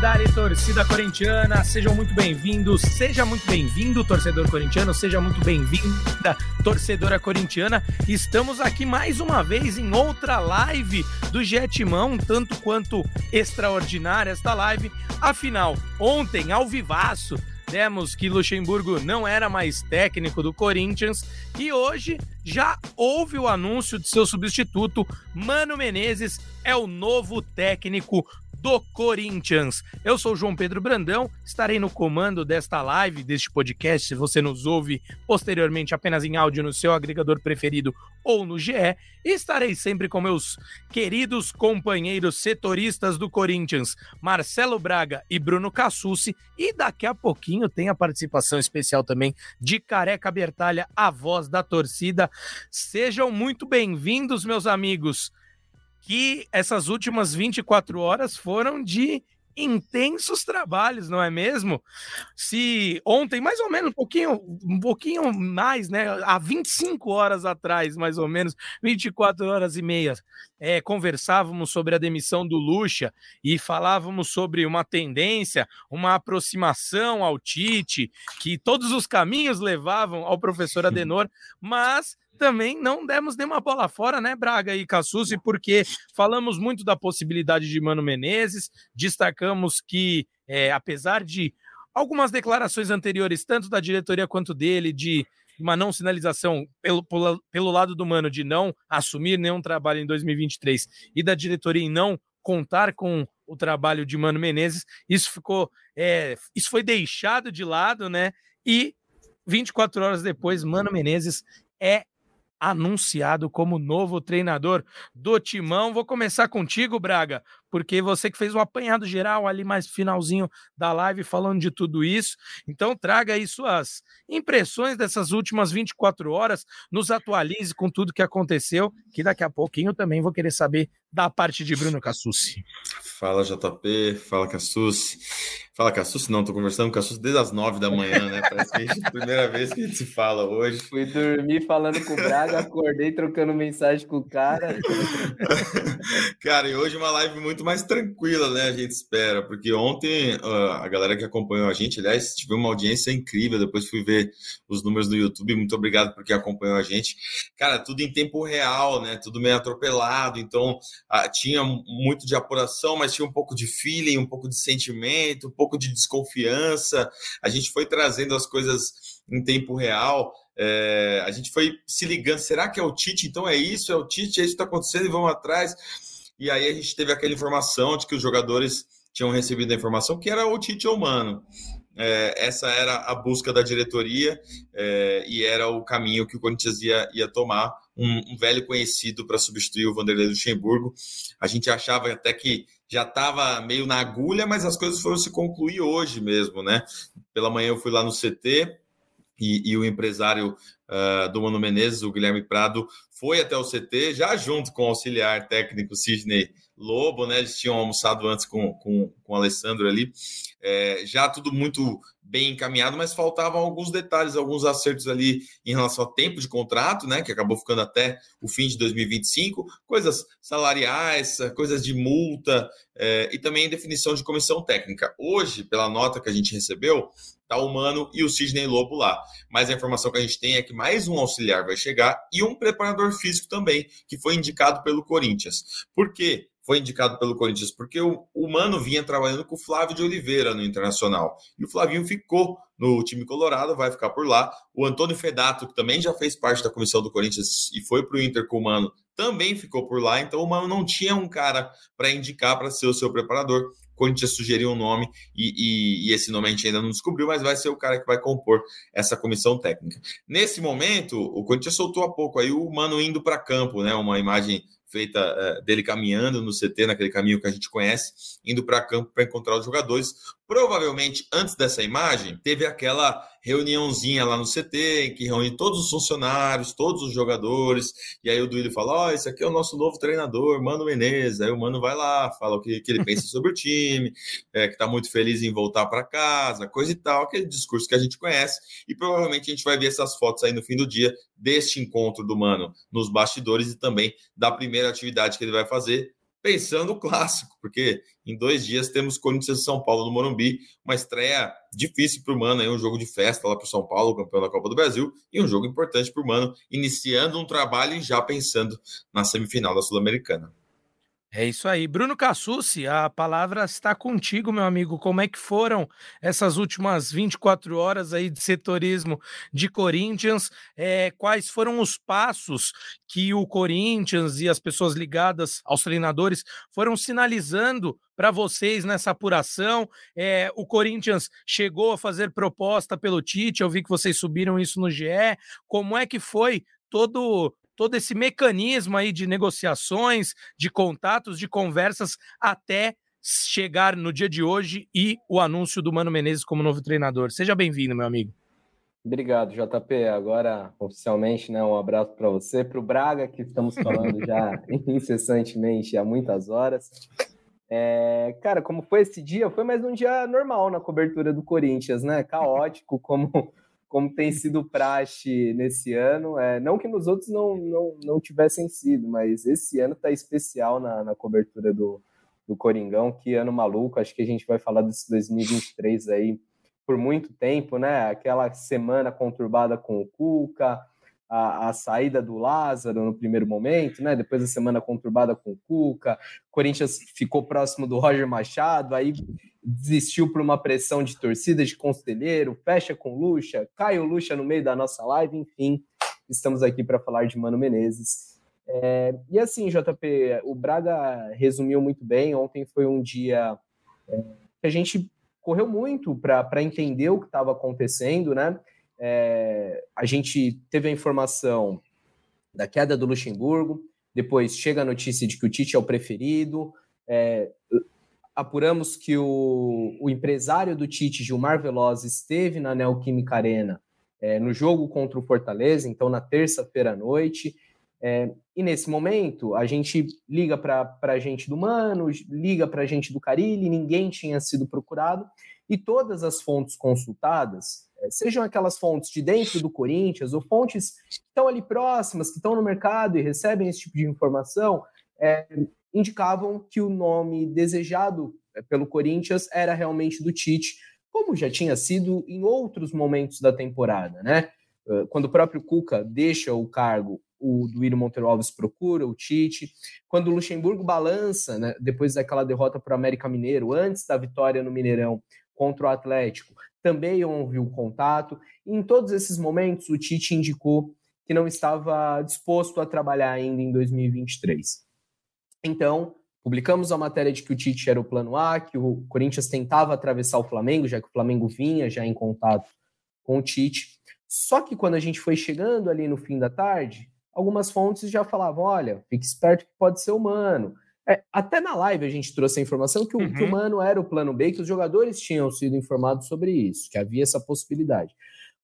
Dali, torcida corintiana, sejam muito bem-vindos, seja muito bem-vindo, torcedor corintiano, seja muito bem-vinda, torcedora corintiana. Estamos aqui mais uma vez em outra live do Jetimão, tanto quanto extraordinária esta live. Afinal, ontem, ao vivaço, demos que Luxemburgo não era mais técnico do Corinthians e hoje já houve o anúncio de seu substituto, Mano Menezes é o novo técnico do Corinthians. Eu sou João Pedro Brandão, estarei no comando desta live, deste podcast. Se você nos ouve posteriormente apenas em áudio no seu agregador preferido ou no GE, e estarei sempre com meus queridos companheiros setoristas do Corinthians, Marcelo Braga e Bruno Cassucci, e daqui a pouquinho tem a participação especial também de Careca Bertalha, a voz da torcida. Sejam muito bem-vindos, meus amigos que essas últimas 24 horas foram de intensos trabalhos, não é mesmo? Se ontem, mais ou menos, um pouquinho, um pouquinho mais, né? Há 25 horas atrás, mais ou menos, 24 horas e meia, é, conversávamos sobre a demissão do Lucha e falávamos sobre uma tendência, uma aproximação ao Tite, que todos os caminhos levavam ao professor Adenor, mas também não demos nenhuma bola fora, né, Braga e Cassucci, porque falamos muito da possibilidade de Mano Menezes, destacamos que, é, apesar de algumas declarações anteriores, tanto da diretoria quanto dele, de uma não sinalização pelo, pelo, lado do Mano de não assumir nenhum trabalho em 2023 e da diretoria em não contar com o trabalho de Mano Menezes, isso ficou, é, isso foi deixado de lado, né? E 24 horas depois, Mano Menezes é anunciado como novo treinador do Timão. Vou começar contigo, Braga, porque você que fez o um apanhado geral ali mais finalzinho da live falando de tudo isso. Então traga aí suas impressões dessas últimas 24 horas, nos atualize com tudo que aconteceu, que daqui a pouquinho também vou querer saber da parte de Bruno Cassucci. Fala JP, fala Cassucci. Fala Cassucci, não, tô conversando com Cassucci desde as nove da manhã, né? Parece que é a primeira vez que a gente se fala hoje. Fui dormir falando com o Braga, acordei trocando mensagem com o cara. cara, e hoje uma live muito mais tranquila, né? A gente espera, porque ontem a galera que acompanhou a gente, aliás, tive uma audiência incrível, depois fui ver os números do YouTube, muito obrigado por quem acompanhou a gente. Cara, tudo em tempo real, né? Tudo meio atropelado, então ah, tinha muito de apuração, mas tinha um pouco de feeling, um pouco de sentimento, um pouco de desconfiança. A gente foi trazendo as coisas em tempo real. É, a gente foi se ligando, será que é o Tite? Então é isso, é o Tite, é isso que está acontecendo e vamos atrás. E aí a gente teve aquela informação de que os jogadores tinham recebido a informação que era o Tite ou Mano. É, essa era a busca da diretoria é, e era o caminho que o Corinthians ia, ia tomar um, um velho conhecido para substituir o Vanderlei Luxemburgo. A gente achava até que já estava meio na agulha, mas as coisas foram se concluir hoje mesmo, né? Pela manhã eu fui lá no CT e, e o empresário uh, do Mano Menezes, o Guilherme Prado, foi até o CT, já junto com o auxiliar técnico Sidney Lobo, né? Eles tinham almoçado antes com, com, com o Alessandro ali. É, já tudo muito bem encaminhado, mas faltavam alguns detalhes, alguns acertos ali em relação ao tempo de contrato, né, que acabou ficando até o fim de 2025, coisas salariais, coisas de multa é, e também definição de comissão técnica. Hoje, pela nota que a gente recebeu, tá o Mano e o Sidney Lobo lá. Mas a informação que a gente tem é que mais um auxiliar vai chegar e um preparador físico também, que foi indicado pelo Corinthians. Por quê? Foi indicado pelo Corinthians, porque o, o Mano vinha trabalhando com o Flávio de Oliveira no Internacional. E o Flavinho ficou no time colorado, vai ficar por lá. O Antônio Fedato, que também já fez parte da comissão do Corinthians e foi para o Inter com o Mano, também ficou por lá. Então o Mano não tinha um cara para indicar para ser o seu preparador. O Corinthians sugeriu um nome e, e, e, esse nome a gente ainda não descobriu, mas vai ser o cara que vai compor essa comissão técnica. Nesse momento, o Corinthians soltou há pouco aí o Mano indo para campo, né? Uma imagem feita uh, dele caminhando no CT, naquele caminho que a gente conhece, indo para campo para encontrar os jogadores. Provavelmente, antes dessa imagem, teve aquela reuniãozinha lá no CT, que reúne todos os funcionários, todos os jogadores, e aí o Duílio fala, ó, oh, esse aqui é o nosso novo treinador, Mano Menezes, aí o Mano vai lá, fala o que, que ele pensa sobre o time, é, que está muito feliz em voltar para casa, coisa e tal, aquele discurso que a gente conhece, e provavelmente a gente vai ver essas fotos aí no fim do dia, deste encontro do Mano nos bastidores e também da primeira atividade que ele vai fazer, pensando o clássico, porque em dois dias temos Corinthians e São Paulo no Morumbi, uma estreia difícil para o Mano, um jogo de festa lá para o São Paulo, campeão da Copa do Brasil, e um jogo importante para o Mano, iniciando um trabalho e já pensando na semifinal da Sul-Americana. É isso aí. Bruno Cassucci, a palavra está contigo, meu amigo. Como é que foram essas últimas 24 horas aí de setorismo de Corinthians? É, quais foram os passos que o Corinthians e as pessoas ligadas aos treinadores foram sinalizando para vocês nessa apuração? É, o Corinthians chegou a fazer proposta pelo Tite, eu vi que vocês subiram isso no GE. Como é que foi todo todo esse mecanismo aí de negociações, de contatos, de conversas até chegar no dia de hoje e o anúncio do Mano Menezes como novo treinador. Seja bem-vindo, meu amigo. Obrigado, JP. Agora, oficialmente, né, um abraço para você, para o Braga, que estamos falando já incessantemente há muitas horas. É, cara, como foi esse dia? Foi mais um dia normal na cobertura do Corinthians, né? Caótico, como como tem sido praxe nesse ano. É, não que nos outros não, não, não tivessem sido, mas esse ano está especial na, na cobertura do, do Coringão. Que ano maluco! Acho que a gente vai falar desse 2023 aí por muito tempo, né? Aquela semana conturbada com o Cuca, a, a, saída do Lázaro no primeiro momento, né? Depois a semana conturbada com o Cuca, Corinthians ficou próximo do Roger Machado, aí desistiu por uma pressão de torcida, de conselheiro, fecha com Lucha, cai o Lucha no meio da nossa live, enfim, estamos aqui para falar de Mano Menezes. É, e assim, JP, o Braga resumiu muito bem. Ontem foi um dia é, que a gente correu muito para entender o que estava acontecendo, né? É, a gente teve a informação da queda do Luxemburgo, depois chega a notícia de que o Tite é o preferido. Apuramos que o, o, empresário do Tite, Gilmar Veloz, esteve na Neoquímica Arena é, no jogo contra o Fortaleza, então na terça-feira à noite. É, e nesse momento, a gente liga para a gente do Mano, liga para a gente do Carilli, ninguém tinha sido procurado, e todas as fontes consultadas, é, sejam aquelas fontes de dentro do Corinthians, ou fontes que estão ali próximas, que estão no mercado e recebem esse tipo de informação, é, indicavam que o nome desejado eh, pelo Corinthians era realmente do Tite, como já tinha sido em outros momentos da temporada, né? Quando o próprio Cuca deixa o cargo, o Duírio Monteiro Alves procura o Tite. Quando o Luxemburgo balança, né, depois daquela derrota para o América Mineiro, antes da vitória no Mineirão contra o Atlético, também houve um contato. Em todos esses momentos, o Tite indicou que não estava disposto a trabalhar ainda em 2023. Então, publicamos a matéria de que o Tite era o plano A, que o Corinthians tentava atravessar o Flamengo, já que o Flamengo vinha já em contato com o Tite. Só que quando a gente foi chegando ali no fim da tarde, algumas fontes já falavam: olha, fique esperto que pode ser humano. É, até na live a gente trouxe a informação que o, uhum. que o uhum. Mano era o plano B, que os jogadores tinham sido informados sobre isso, que havia essa possibilidade.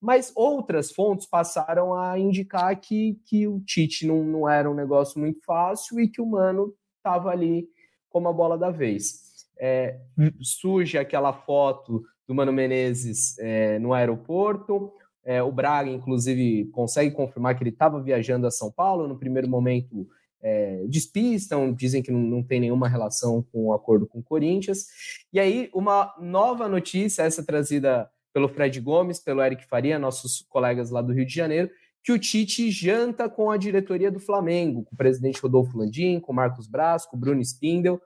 Mas outras fontes passaram a indicar que, que o Tite não, não era um negócio muito fácil e que o Mano estava ali como a bola da vez. É, surge aquela foto do Mano Menezes é, no aeroporto. É, o Braga, inclusive, consegue confirmar que ele estava viajando a São Paulo. No primeiro momento, é, despistam, dizem que não, não, tem nenhuma relação com o acordo com o Corinthians. E aí, uma nova notícia, essa trazida pelo Fred Gomes, pelo Eric Faria, nossos colegas lá do Rio de Janeiro, que o Tite janta com a diretoria do Flamengo, com o presidente Rodolfo Landim, com o Marcos Braz, com o Bruno Spindel.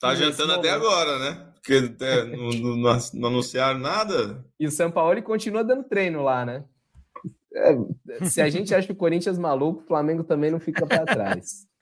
Tá jantando até agora, né? Porque é, não, não, não, anunciaram nada. E o São Paulo continua dando treino lá, né? É, se a gente acha que o Corinthians é maluco, o Flamengo também não fica para trás.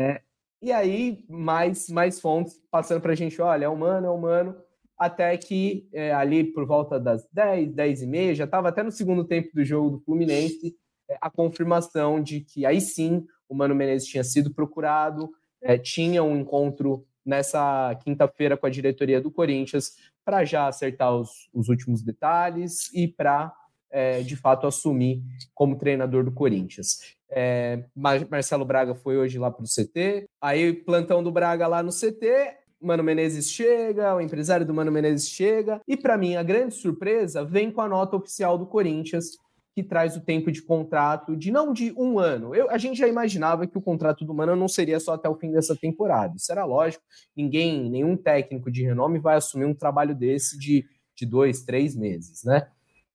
É, e aí, mais, mais fontes passando para a gente: olha, é humano, é humano até que é, ali por volta das 10, 10 e meia, já estava até no segundo tempo do jogo do Fluminense, é, a confirmação de que aí sim o Mano Menezes tinha sido procurado, é, tinha um encontro nessa quinta-feira com a diretoria do Corinthians para já acertar os, os, últimos detalhes e para, é, de fato, assumir como treinador do Corinthians. É, Marcelo Braga foi hoje lá para o CT, aí plantão do Braga lá no CT, Mano Menezes chega, o empresário do Mano Menezes chega, e para mim a grande surpresa vem com a nota oficial do Corinthians, que traz o tempo de contrato de não de um ano. Eu, a gente já imaginava que o contrato do Mano não seria só até o fim dessa temporada. Isso era lógico. Ninguém, nenhum técnico de renome vai assumir um trabalho desse de, de dois, três meses, né?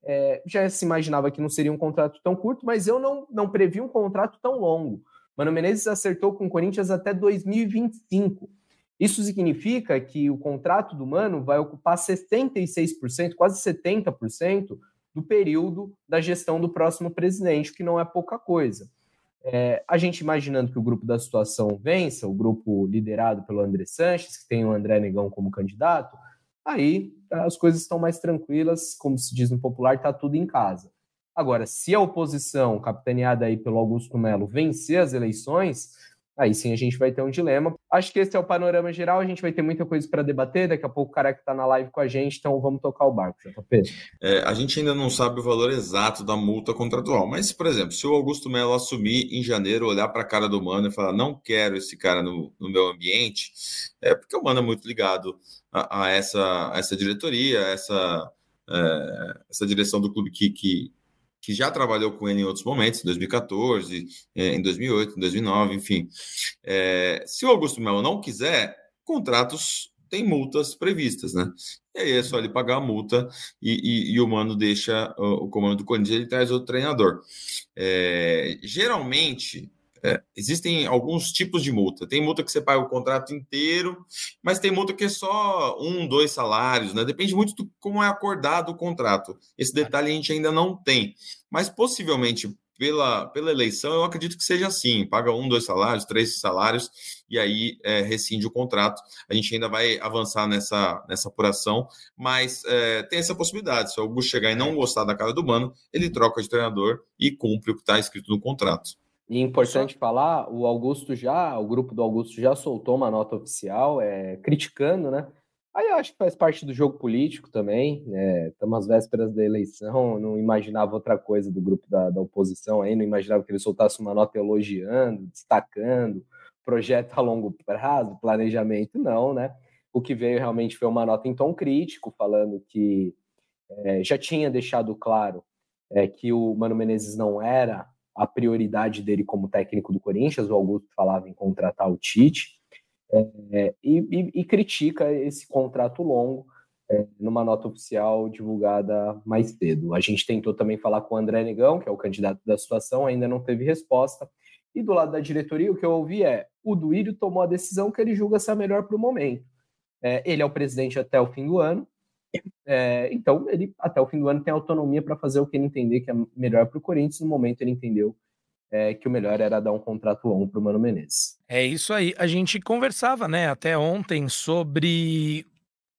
É, já se imaginava que não seria um contrato tão curto, mas eu não, não previ um contrato tão longo. Mano Menezes acertou com o Corinthians até 2025. Isso significa que o contrato do Mano vai ocupar 66%, quase 70% do período da gestão do próximo presidente, que não é pouca coisa. É, a gente imaginando que o grupo da situação vença, o grupo liderado pelo André Sanches, que tem o André Negão como candidato, aí as coisas estão mais tranquilas, como se diz no popular, está tudo em casa. Agora, se a oposição, capitaneada aí pelo Augusto Melo, vencer as eleições, aí sim a gente vai ter um dilema. Acho que esse é o panorama geral, a gente vai ter muita coisa para debater, daqui a pouco o cara que está na live com a gente, então vamos tocar o barco, JP. É, a gente ainda não sabe o valor exato da multa contratual, mas, por exemplo, se o Augusto Melo assumir em janeiro, olhar para a cara do Mano e falar, não quero esse cara no, no meu ambiente, é porque o Mano é muito ligado a, a essa, a essa diretoria, a essa, é, essa direção do clube que, que que já trabalhou com ele em outros momentos, em 2014, é, em 2008, em 2009, enfim. É, se o Augusto Melo não quiser, contratos têm multas previstas, né? E aí é só ele pagar a multa e, e, e o Mano deixa o, o comando do Corinthians, ele traz outro treinador. É, geralmente, é, existem alguns tipos de multa. Tem multa que você paga o contrato inteiro, mas tem multa que é só um, dois salários, né? Depende muito do como é acordado o contrato. Esse detalhe a gente ainda não tem. Mas possivelmente pela, pela eleição, eu acredito que seja assim: paga um, dois salários, três salários, e aí é, rescinde o contrato. A gente ainda vai avançar nessa, nessa apuração, mas é, tem essa possibilidade. Se o Augusto chegar e não gostar da cara do Mano, ele troca de treinador e cumpre o que está escrito no contrato. E importante Só... falar, o Augusto já, o grupo do Augusto já soltou uma nota oficial, é, criticando, né? Aí eu acho que faz parte do jogo político também. Né? Estamos às vésperas da eleição, não imaginava outra coisa do grupo da, da oposição aí, não imaginava que ele soltasse uma nota elogiando, destacando, projeto a longo prazo, planejamento, não, né? O que veio realmente foi uma nota em tom crítico, falando que é, já tinha deixado claro é, que o Mano Menezes não era a prioridade dele como técnico do Corinthians, o Augusto falava em contratar o Tite, é, e, e, e, critica esse contrato longo é, numa nota oficial divulgada mais cedo. A gente tentou também falar com o André Negão, que é o candidato da situação, ainda não teve resposta. E do lado da diretoria, o que eu ouvi é: o Duírio tomou a decisão que ele julga ser a melhor para o momento. É, ele é o presidente até o fim do ano, é, então, ele até o fim do ano tem autonomia para fazer o que ele entender que é melhor para o Corinthians. No momento, ele entendeu é, que o melhor era dar um contrato longo para o Mano Menezes. É isso aí. A gente conversava, né, até ontem sobre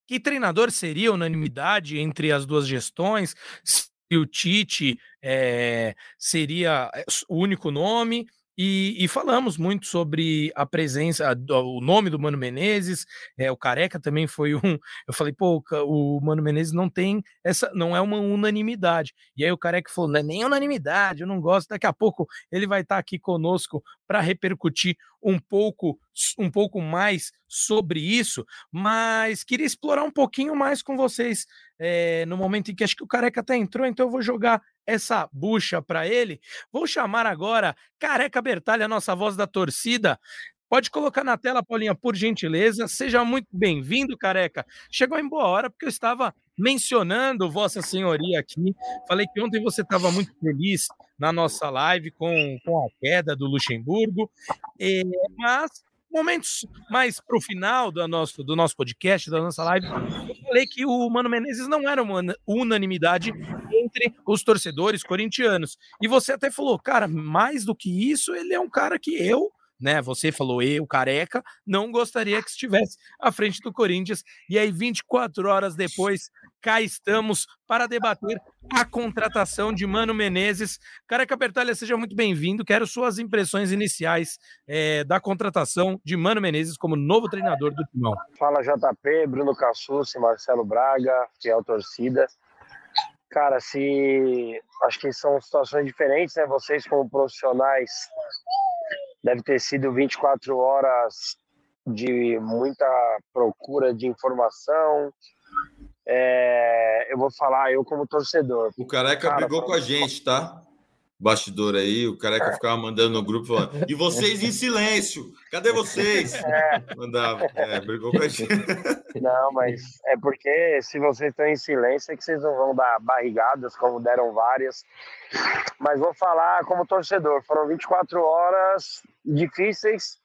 que treinador seria unanimidade entre as duas gestões. Se o Tite é, seria o único nome e, e, falamos muito sobre a presença, o nome do Mano Menezes, é, o Careca também foi um. Eu falei, pô, o Mano Menezes não tem essa, não é uma unanimidade. E aí o Careca falou, não é nem unanimidade, eu não gosto. Daqui a pouco ele vai estar aqui conosco para repercutir um pouco, um pouco mais sobre isso, mas queria explorar um pouquinho mais com vocês é, no momento em que acho que o Careca até entrou, então eu vou jogar essa bucha para ele. Vou chamar agora Careca Bertalha, nossa voz da torcida. Pode colocar na tela, Paulinha, por gentileza. Seja muito bem-vindo, Careca. Chegou em boa hora, porque eu estava mencionando Vossa Senhoria aqui. Falei que ontem você estava muito feliz na nossa live com, com a queda do Luxemburgo, é, mas momentos mais para o final do nosso, do nosso podcast, da nossa live, eu falei que o Mano Menezes não era uma unanimidade entre os torcedores corintianos. E você até falou, cara, mais do que isso, ele é um cara que eu né? Você falou, eu, careca, não gostaria que estivesse à frente do Corinthians. E aí, 24 horas depois, cá estamos para debater a contratação de Mano Menezes. Careca Bertalha, seja muito bem-vindo. Quero suas impressões iniciais é, da contratação de Mano Menezes como novo treinador do Timão. Fala JP, Bruno Cassucci, Marcelo Braga, fiel torcida. Cara, se acho que são situações diferentes, né? Vocês como profissionais deve ter sido 24 horas de muita procura de informação, É, eu vou falar, eu como torcedor. O Careca Cara, brigou com a gente, tá? Bastidor aí, o careca ficava mandando no grupo falando, e vocês em silêncio, cadê vocês? É. Mandava, é, brigou com a gente. Não, mas é porque se vocês estão em silêncio é que vocês não vão dar barrigadas, como deram várias. Mas vou falar como torcedor, foram 24 horas difíceis.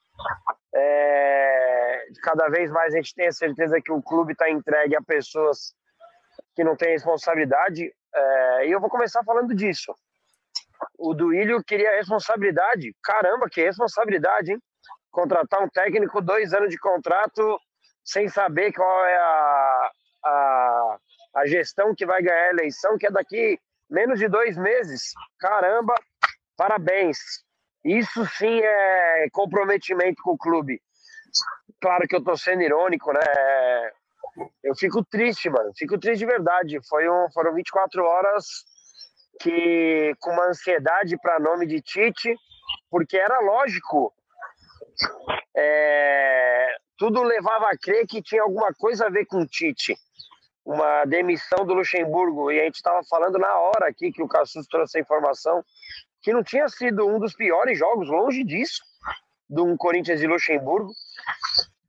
É, cada vez mais a gente tem a certeza que o clube está entregue a pessoas que não têm responsabilidade. É, e eu vou começar falando disso o Duílio queria responsabilidade. Caramba, que responsabilidade, hein? Contratar um técnico, dois anos de contrato, sem saber qual é a, a, a gestão que vai ganhar a eleição, que é daqui menos de dois meses. Caramba, parabéns. Isso sim é comprometimento com o clube. Claro que eu tô sendo irônico, né? Eu fico triste, mano. Fico triste de verdade. Foi um, foram 24 horas que com uma ansiedade para nome de Tite, porque era lógico. É, tudo levava a crer que tinha alguma coisa a ver com Tite. Uma demissão do Luxemburgo. E a gente estava falando na hora aqui que o Cassus trouxe a informação que não tinha sido um dos piores jogos, longe disso, de um Corinthians e Luxemburgo.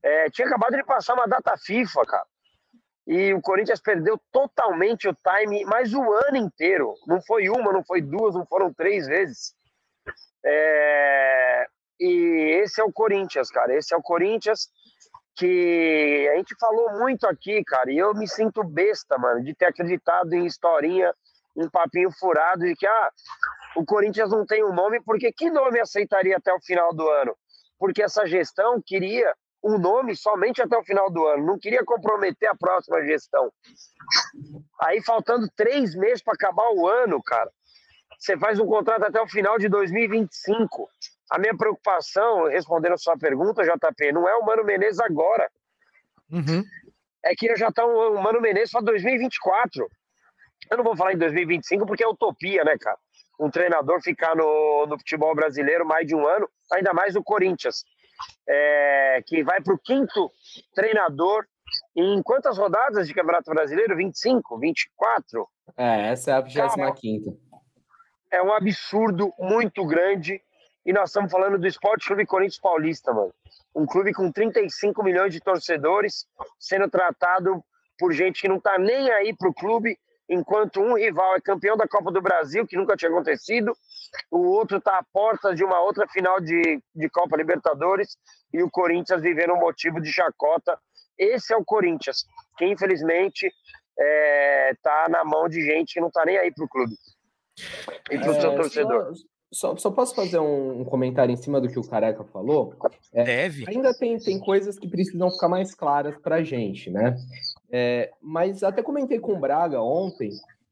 É, tinha acabado de passar uma data FIFA, cara e o Corinthians perdeu totalmente o time, mas o ano inteiro. Não foi uma, não foi duas, não foram três vezes. É... E esse é o Corinthians, cara. Esse é o Corinthians que a gente falou muito aqui, cara. E eu me sinto besta, mano, de ter acreditado em historinha, um papinho furado de que ah, o Corinthians não tem um nome, porque que nome aceitaria até o final do ano? Porque essa gestão queria um nome somente até o final do ano, não queria comprometer a próxima gestão. Aí, faltando três meses para acabar o ano, cara, você faz um contrato até o final de 2025. A minha preocupação, respondendo a sua pergunta, JP, não é o Mano Menezes agora. Uhum. É que já está o Mano Menezes para 2024. Eu não vou falar em 2025 porque é utopia, né, cara? Um treinador ficar no, no futebol brasileiro mais de um ano, ainda mais no Corinthians é, que vai para o quinto treinador em quantas rodadas de Campeonato Brasileiro? 25, 24? É, essa é a 25 É um absurdo muito grande. E nós estamos falando do Esporte Clube Corinthians Paulista, mano. Um clube com 35 milhões de torcedores, sendo tratado por gente que não está nem aí para o clube enquanto um rival é campeão da Copa do Brasil, que nunca tinha acontecido, o outro está à porta de uma outra final de, de Copa Libertadores e o Corinthians vivendo um motivo de chacota. Esse é o Corinthians, que infelizmente está é, tá na mão de gente que não está nem aí para o clube e para o é, seu torcedor. Só, só, posso fazer um, comentário em cima do que o Careca falou? É, Deve. Ainda tem, tem coisas que precisam ficar mais claras para a gente, né? É, mas até comentei com o Braga ontem,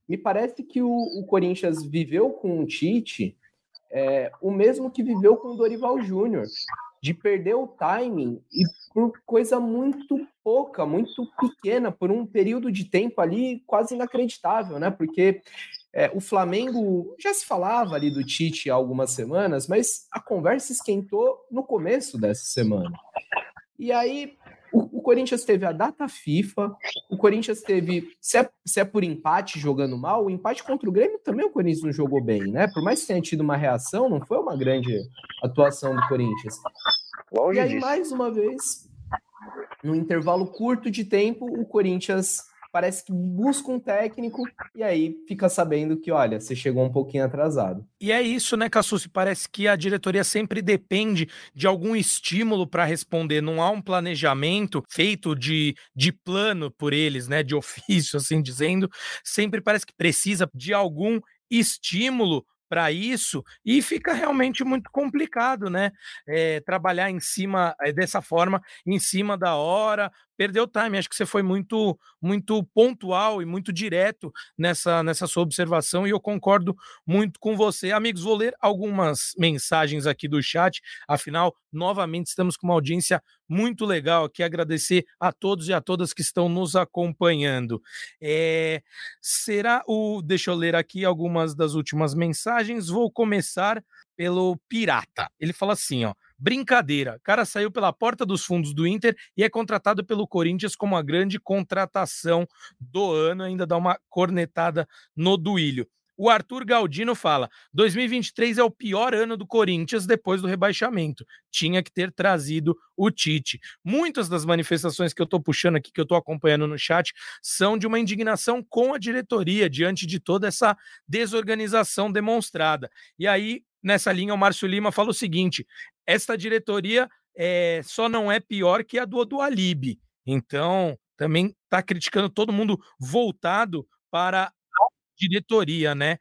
me parece que o, o Corinthians viveu com o Tite é, o mesmo que viveu com o Dorival Júnior, de perder o timing e por coisa muito pouca, muito pequena, por um período de tempo ali quase inacreditável, né? Porque é, o Flamengo já se falava ali do Tite há algumas semanas, mas a conversa esquentou no começo dessa semana. E aí o, o Corinthians teve a data FIFA, o Corinthians teve, se é, se é, por empate jogando mal, o empate contra o Grêmio também o Corinthians não jogou bem, né? Por mais que tenha tido uma reação, não foi uma grande atuação do Corinthians. Longe e aí, disso. mais uma vez, no intervalo curto de tempo, o Corinthians parece que busca um técnico e aí fica sabendo que, olha, você chegou um pouquinho atrasado. E é isso, né, Cassucci? Parece que a diretoria sempre depende de algum estímulo para responder. Não há um planejamento feito de, de plano por eles, né, de ofício, assim dizendo. Sempre parece que precisa de algum estímulo para isso e fica realmente muito complicado, né? É, trabalhar em cima é, dessa forma, em cima da hora, perdeu time. Acho que você foi muito, muito pontual e muito direto nessa, nessa sua observação e eu concordo muito com você. Amigos, vou ler algumas mensagens aqui do chat. Afinal, novamente estamos com uma audiência muito legal aqui. Agradecer a todos e a todas que estão nos acompanhando. É, será o. Deixa eu ler aqui algumas das últimas mensagens. Vou começar pelo Pirata. Ele fala assim, ó. Brincadeira. O cara saiu pela porta dos fundos do Inter e é contratado pelo Corinthians como a grande contratação do ano. Ainda dá uma cornetada no Duílio. O Arthur Galdino fala: 2023 é o pior ano do Corinthians depois do rebaixamento. Tinha que ter trazido o Tite. Muitas das manifestações que eu estou puxando aqui, que eu estou acompanhando no chat, são de uma indignação com a diretoria diante de toda essa desorganização demonstrada. E aí, nessa linha, o Márcio Lima fala o seguinte: esta diretoria é, só não é pior que a do, Alibi. Então, também está criticando todo mundo voltado para diretoria, né?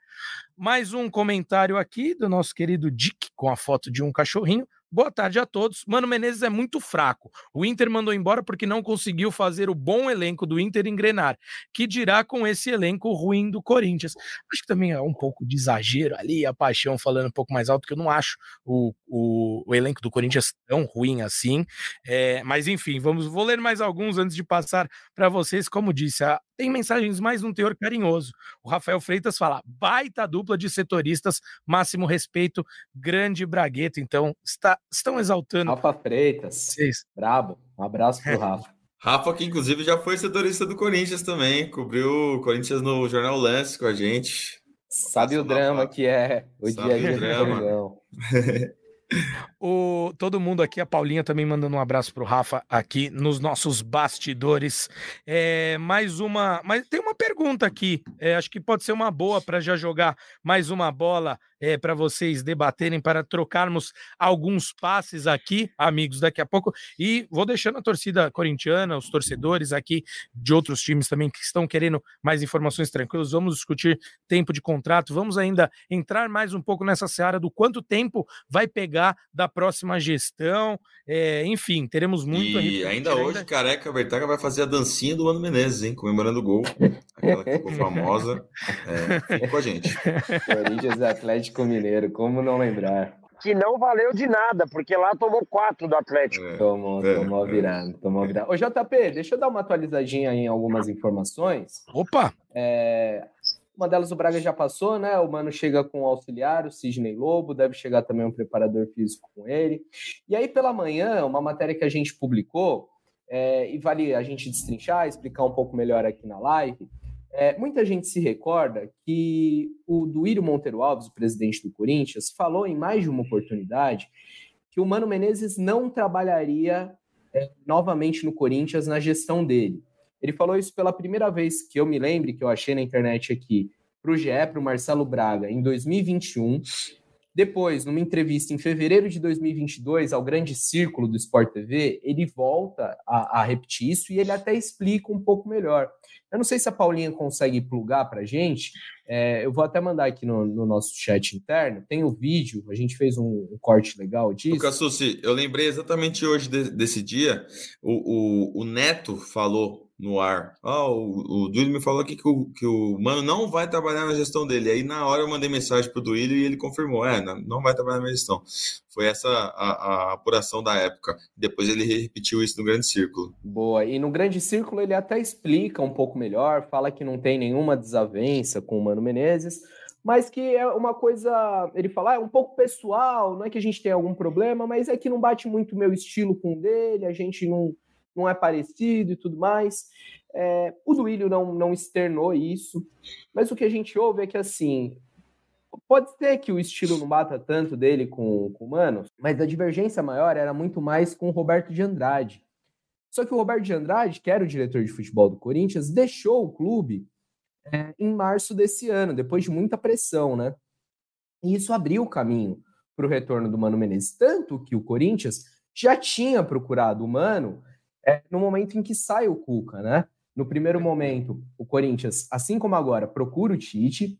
Mais um comentário aqui do nosso querido Dick com a foto de um cachorrinho. Boa tarde a todos. Mano Menezes é muito fraco. O Inter mandou embora porque não conseguiu fazer o bom elenco do Inter engrenar. Que dirá com esse elenco ruim do Corinthians? Acho que também é um pouco de exagero ali, a paixão falando um pouco mais alto, que eu não acho o, o, o elenco do Corinthians tão ruim assim. É, mas enfim, vamos, vou ler mais alguns antes de passar para vocês. Como disse, a, tem mensagens mais num teor carinhoso. O Rafael Freitas fala: baita dupla de setoristas, máximo respeito, grande bragueto. Então, está estão exaltando. Rafa Freitas. Vocês. Brabo. Um abraço pro Rafa. Rafa, que inclusive já foi setorista do Corinthians também, cobriu o Corinthians no Jornal Lance com a gente. Sabe o drama que é o Sabe dia a dia do O, todo mundo aqui, a Paulinha também mandando um abraço pro Rafa aqui nos nossos bastidores. É, mais uma. Mas tem uma pergunta aqui. É, acho que pode ser uma boa para já jogar mais uma bola é, para vocês debaterem, para trocarmos alguns passes aqui, amigos, daqui a pouco. E vou deixando a torcida corintiana, os torcedores aqui de outros times também que estão querendo mais informações tranquilas. Vamos discutir tempo de contrato, vamos ainda entrar mais um pouco nessa seara do quanto tempo vai pegar da próxima gestão. É, enfim, teremos muito E ainda hoje, ainda... Careca Bertaga vai fazer a dancinha do Mano Menezes, hein? Comemorando o gol. Aquela que ficou famosa. É, fica com a gente. Corinthians Atlético Atlético Mineiro, como não lembrar? Que não valeu de nada, porque lá tomou quatro do Atlético. É, tomou, é, tomou é. virando, tomou virando. Ô, JP, deixa eu dar uma atualizadinha em algumas informações. Opa! É, uma delas o Braga já passou, né? O Mano chega com o auxiliar, o Sidney Lobo, deve chegar também um preparador físico com ele. E aí, pela manhã, uma matéria que a gente publicou, é, e vale a gente destrinchar, explicar um pouco melhor aqui na live, é, muita gente se recorda que o Duírio Monteiro Alves, o presidente do Corinthians, falou em mais de uma oportunidade que o Mano Menezes não trabalharia é, novamente no Corinthians na gestão dele. Ele falou isso pela primeira vez que eu me lembre, que eu achei na internet aqui, para o GE, para o Marcelo Braga, em 2021. Depois, numa entrevista em fevereiro de 2022 ao Grande Círculo do Sport TV, ele volta a, a repetir isso e ele até explica um pouco melhor. Eu não sei se a Paulinha consegue plugar para a gente. É, eu vou até mandar aqui no, no, nosso chat interno. Tem o vídeo, a gente fez um, um corte legal disso. Cassucci, eu lembrei exatamente hoje de, desse dia. O, o, o Neto falou no ar. Ah, o, o Duílio me falou aqui que o, que o Mano não vai trabalhar na gestão dele. Aí na hora eu mandei mensagem pro Duílio e ele confirmou: é, não vai trabalhar na gestão. Foi essa a, a, apuração da época. Depois ele repetiu isso no Grande Círculo. Boa. E no Grande Círculo ele até explica um pouco melhor, fala que não tem nenhuma desavença com o Mano Menezes. Mas que é uma coisa, ele fala, ah, é um pouco pessoal, não é que a gente tem algum problema, mas é que não bate muito o meu estilo com o dele, a gente não, não é parecido e tudo mais. É, o Duílio não, não externou isso, mas o que a gente ouve é que, assim, pode ser que o estilo não bata tanto dele com, com o Mano, mas a divergência maior era muito mais com o Roberto de Andrade. Só que o Roberto de Andrade, que era o diretor de futebol do Corinthians, deixou o clube é, em março desse ano, depois de muita pressão, né? E isso abriu o caminho para o retorno do Mano Menezes. Tanto que o Corinthians já tinha procurado o Mano é no momento em que sai o Cuca, né? No primeiro momento, o Corinthians, assim como agora, procura o Tite,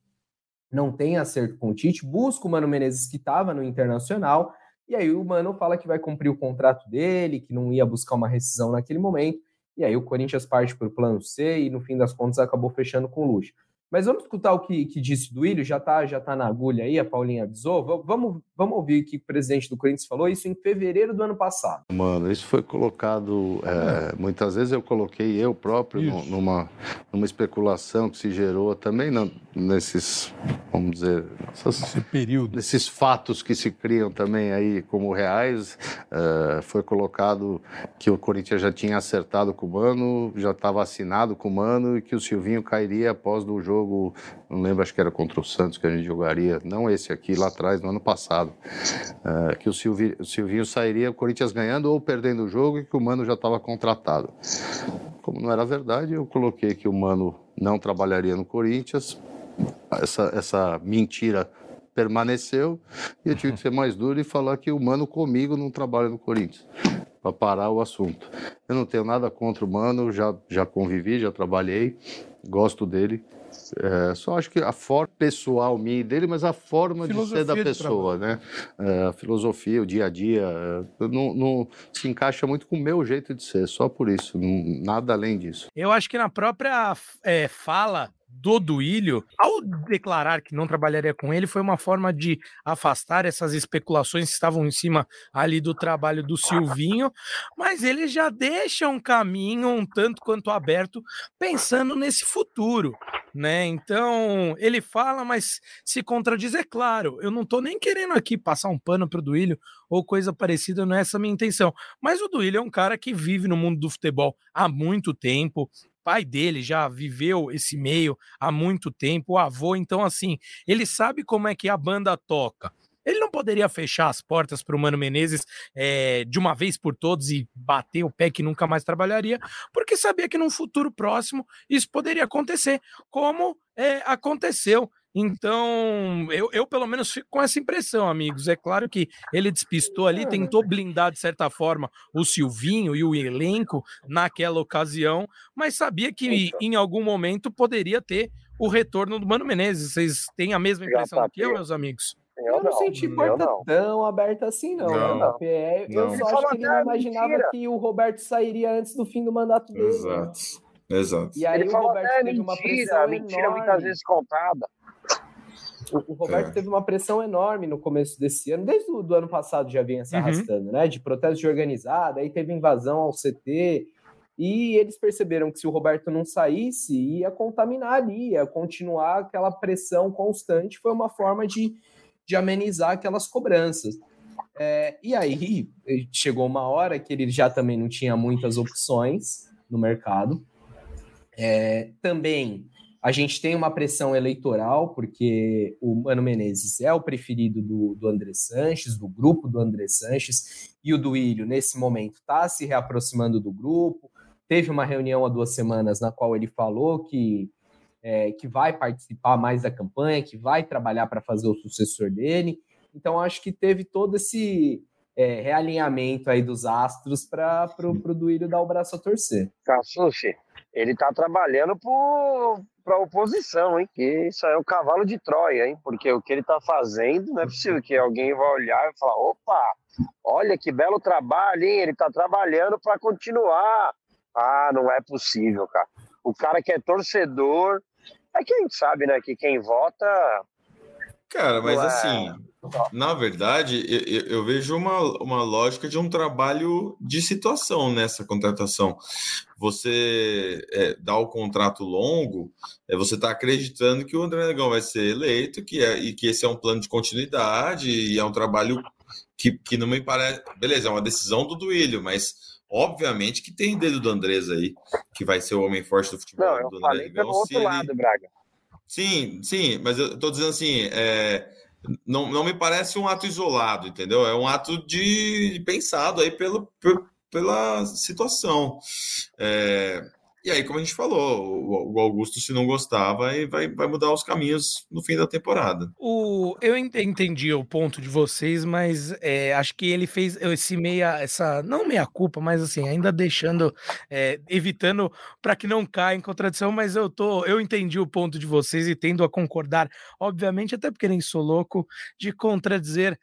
não tem acerto com o Tite, busca o Mano Menezes que estava no Internacional, e aí o Mano fala que vai cumprir o contrato dele, que não ia buscar uma rescisão naquele momento, e aí o Corinthians parte para o plano C e no fim das contas acabou fechando com o Luxo. Mas vamos escutar o que, que disse do Ilho, já está já tá na agulha aí, a Paulinha avisou. Vamos, vamos ouvir o que o presidente do Corinthians falou, isso em fevereiro do ano passado. Mano, isso foi colocado, é, muitas vezes eu coloquei eu próprio numa, numa especulação que se gerou também não, nesses, vamos dizer, nessas, período. nesses fatos que se criam também aí como reais. É, foi colocado que o Corinthians já tinha acertado com o Mano, já estava assinado com o Mano e que o Silvinho cairia após do jogo jogo, não lembro, acho que era contra o Santos que a gente jogaria, não esse aqui, lá atrás, no ano passado, uh, que o Silvinho, o Silvinho sairia, o Corinthians ganhando ou perdendo o jogo e que o Mano já estava contratado. Como não era verdade, eu coloquei que o Mano não trabalharia no Corinthians, essa, essa mentira permaneceu e eu tive que ser mais duro e falar que o Mano comigo não trabalha no Corinthians para parar o assunto. Eu não tenho nada contra o Mano, já, já convivi, já trabalhei, gosto dele, é, só acho que a forma pessoal minha e dele, mas a forma filosofia de ser da pessoa, né? É, a filosofia, o dia a dia, é, não, não, se encaixa muito com o meu jeito de ser, só por isso, não, nada além disso. Eu acho que na própria é, fala do Duílio, ao declarar que não trabalharia com ele, foi uma forma de afastar essas especulações que estavam em cima ali do trabalho do Silvinho, mas ele já deixa um caminho um tanto quanto aberto, pensando nesse futuro, né? Então, ele fala, mas se contradiz, é claro, eu não tô nem querendo aqui passar um pano pro Duílio ou coisa parecida, não é essa a minha intenção. Mas o Duílio é um cara que vive no mundo do futebol há muito tempo, pai dele já viveu esse meio há muito tempo, o avô, então assim, ele sabe como é que a banda toca. Ele não poderia fechar as portas para o Mano Menezes é, de uma vez por todos e bater o pé que nunca mais trabalharia, porque sabia que num futuro próximo isso poderia acontecer, como é, aconteceu. Então, eu, eu pelo menos fico com essa impressão, amigos. É claro que ele despistou ali, tentou blindar de certa forma o Silvinho e o elenco naquela ocasião, mas sabia que em algum momento poderia ter o retorno do Mano Menezes. Vocês têm a mesma impressão que eu, meus amigos? Eu, eu não, senti porta não. tão aberta assim, não. Não, não. É, eu só acho que ele não imaginava mentira. que o Roberto sairia antes do fim do mandato dele. Exato. Exato. E aí ele o Roberto teve mentira, uma pressão mentira enorme. muitas vezes contada. O, Roberto é. teve uma pressão enorme no começo desse ano, desde o do ano passado já vinha se uhum. arrastando, né? De protesto de organizada, aí teve invasão ao CT, e eles perceberam que se o Roberto não saísse, ia contaminar ali, ia continuar aquela pressão constante, foi uma forma de, de amenizar aquelas cobranças. É, e aí chegou uma hora que ele já também não tinha muitas opções no mercado. É, também a gente tem uma pressão eleitoral, porque o Mano Menezes é o preferido do, do André Sanches, do grupo do André Sanches, e o Duílio, nesse momento, está se reaproximando do grupo. Teve uma reunião há duas semanas na qual ele falou que, é, que vai participar mais da campanha, que vai trabalhar para fazer o sucessor dele. Então, acho que teve todo esse é, realinhamento aí dos astros para o Duílio dar o braço a torcer. Cassucci, ele está trabalhando para a oposição, hein? Que isso aí é o cavalo de Troia, hein? Porque o que ele está fazendo não é possível que alguém vai olhar e falar: opa, olha que belo trabalho, hein? Ele está trabalhando para continuar. Ah, não é possível, cara. O cara que é torcedor. É que a gente sabe, né? Que quem vota. Cara, mas é... assim, na verdade, eu, eu, vejo uma, uma lógica de um trabalho de situação nessa contratação. Você é, dá o contrato longo, é, você está acreditando que o André Negão vai ser eleito que é, e que esse é um plano de continuidade e é um trabalho que, que não me parece. Beleza, é uma decisão do Duílio, mas obviamente que tem dedo do Andrés aí, que vai ser o homem forte do futebol não, do André Negão. outro ele... lado, Braga. Sim, sim, mas eu estou dizendo assim. É não, não me parece um ato isolado, entendeu? É um ato de pensado aí pelo, pela situação. É, e aí, como a gente falou, o Augusto, se não gostava, vai, vai mudar os caminhos no fim da temporada. O, eu entendi o ponto de vocês, mas é, acho que ele fez esse meia, essa, não meia culpa, mas assim, ainda deixando, é, evitando para que não caia em contradição, mas eu tô, eu entendi o ponto de vocês e tendo a concordar, obviamente, até porque nem sou louco, de contradizer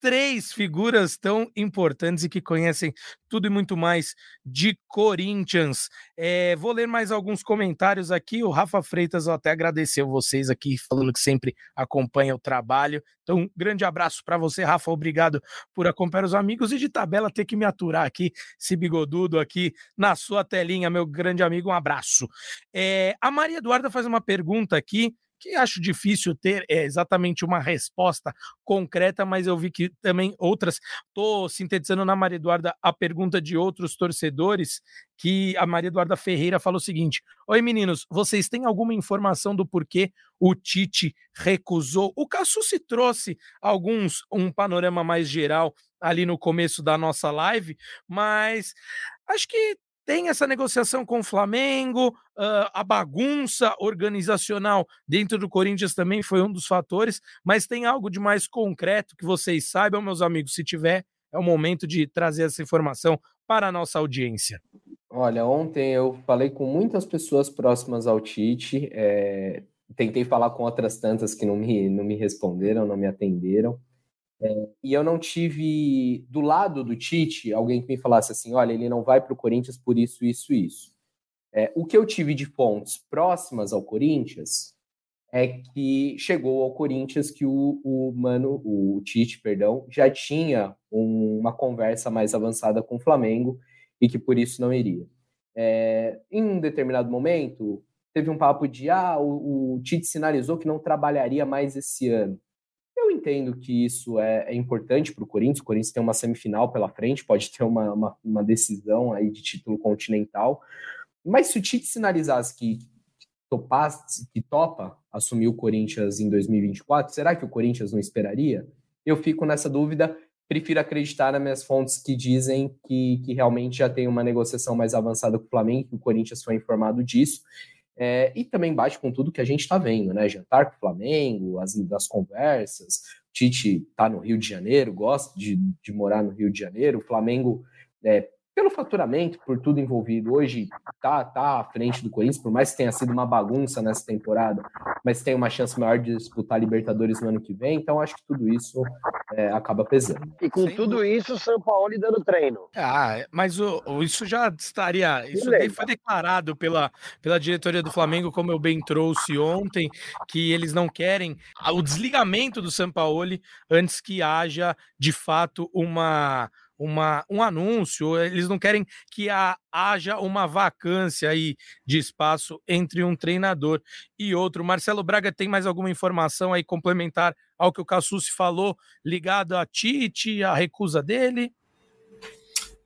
três figuras tão importantes e que conhecem tudo e muito mais de Corinthians. É, vou ler mais alguns comentários aqui. O Rafa Freitas até agradeceu vocês aqui, falando que sempre acompanha o trabalho. Então, um grande abraço para você, Rafa. Obrigado por acompanhar os amigos e de tabela ter que me aturar aqui, esse bigodudo aqui na sua telinha, meu grande amigo. Um abraço. É, a Maria Eduarda faz uma pergunta aqui que acho difícil ter é, exatamente uma resposta concreta, mas eu vi que também outras. Estou sintetizando na Maria Eduarda a pergunta de outros torcedores, que a Maria Eduarda Ferreira falou o seguinte: Oi, meninos, vocês têm alguma informação do porquê o Tite recusou? O Cassu se trouxe alguns, um panorama mais geral ali no começo da nossa live, mas acho que tem essa negociação com o Flamengo, uh, a bagunça organizacional dentro do Corinthians também foi um dos fatores, mas tem algo de mais concreto que vocês saibam, meus amigos, se tiver, é o momento de trazer essa informação para a nossa audiência. Olha, ontem eu falei com muitas pessoas próximas ao Tite, é, tentei falar com outras tantas que não me, não me responderam, não me atenderam. É, e eu não tive do lado do Tite alguém que me falasse assim: olha, ele não vai para o Corinthians por isso, isso, isso. É, o que eu tive de fontes próximas ao Corinthians é que chegou ao Corinthians que o, o Mano, o Tite, perdão, já tinha um, uma conversa mais avançada com o Flamengo e que por isso não iria. É, em um determinado momento, teve um papo de ah, o, o Tite sinalizou que não trabalharia mais esse ano. Eu entendo que isso é, é importante para o Corinthians. O Corinthians tem uma semifinal pela frente, pode ter uma, uma, uma, decisão aí de título continental. Mas se o Tite sinalizasse que, topasse, que topa assumir o Corinthians em 2024, será que o Corinthians não esperaria? Eu fico nessa dúvida. Prefiro acreditar nas minhas fontes que dizem que, que realmente já tem uma negociação mais avançada com o Flamengo, que o Corinthians foi informado disso é, e também bate com tudo que a gente está vendo, né? Jantar com o Flamengo, as, as conversas. Tite está no Rio de Janeiro, gosta de, de morar no Rio de Janeiro. O Flamengo é, pelo faturamento, por tudo envolvido, hoje tá, tá à frente do Corinthians, por mais que tenha sido uma bagunça nessa temporada, mas tem uma chance maior de disputar a Libertadores no ano que vem, então acho que tudo isso é, acaba pesando. E com Sem tudo dúvida. isso, o São Paulo dando treino. Ah, mas o, o isso já estaria. Isso foi declarado pela, pela diretoria do Flamengo, como eu bem trouxe ontem, que eles não querem o desligamento do São Paulo antes que haja de fato uma uma, um anúncio, eles não querem que a, haja uma vacância aí de espaço entre um treinador e outro. Marcelo Braga tem mais alguma informação aí complementar ao que o Cassucci falou, ligado a Tite, a recusa dele?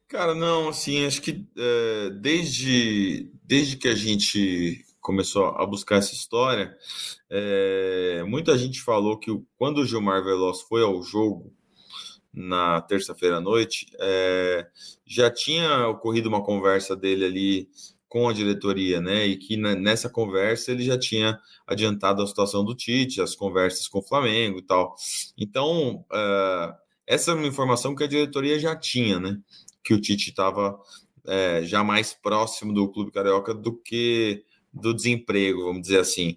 Cara, não, assim, acho que é, desde, desde que a gente começou a buscar essa história, é, muita gente falou que quando o Gilmar Veloz foi ao jogo, na terça-feira à noite, é, já tinha ocorrido uma conversa dele ali com a diretoria, né? E que nessa conversa ele já tinha adiantado a situação do Tite, as conversas com o Flamengo e tal. Então, é, essa é uma informação que a diretoria já tinha, né? Que o Tite estava é, já mais próximo do Clube Carioca do que do desemprego, vamos dizer assim.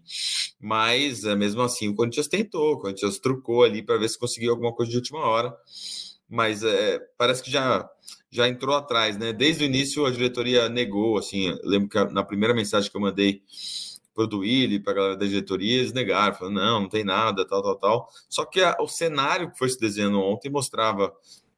Mas, é, mesmo assim, o Corinthians tentou, o Corinthians trucou ali para ver se conseguiu alguma coisa de última hora. Mas é, parece que já, já entrou atrás, né? Desde o início a diretoria negou, assim, lembro que na primeira mensagem que eu mandei para o Duílio, para a galera da diretoria, eles negaram, falaram, não, não tem nada, tal, tal, tal. Só que a, o cenário que foi se desenhando ontem mostrava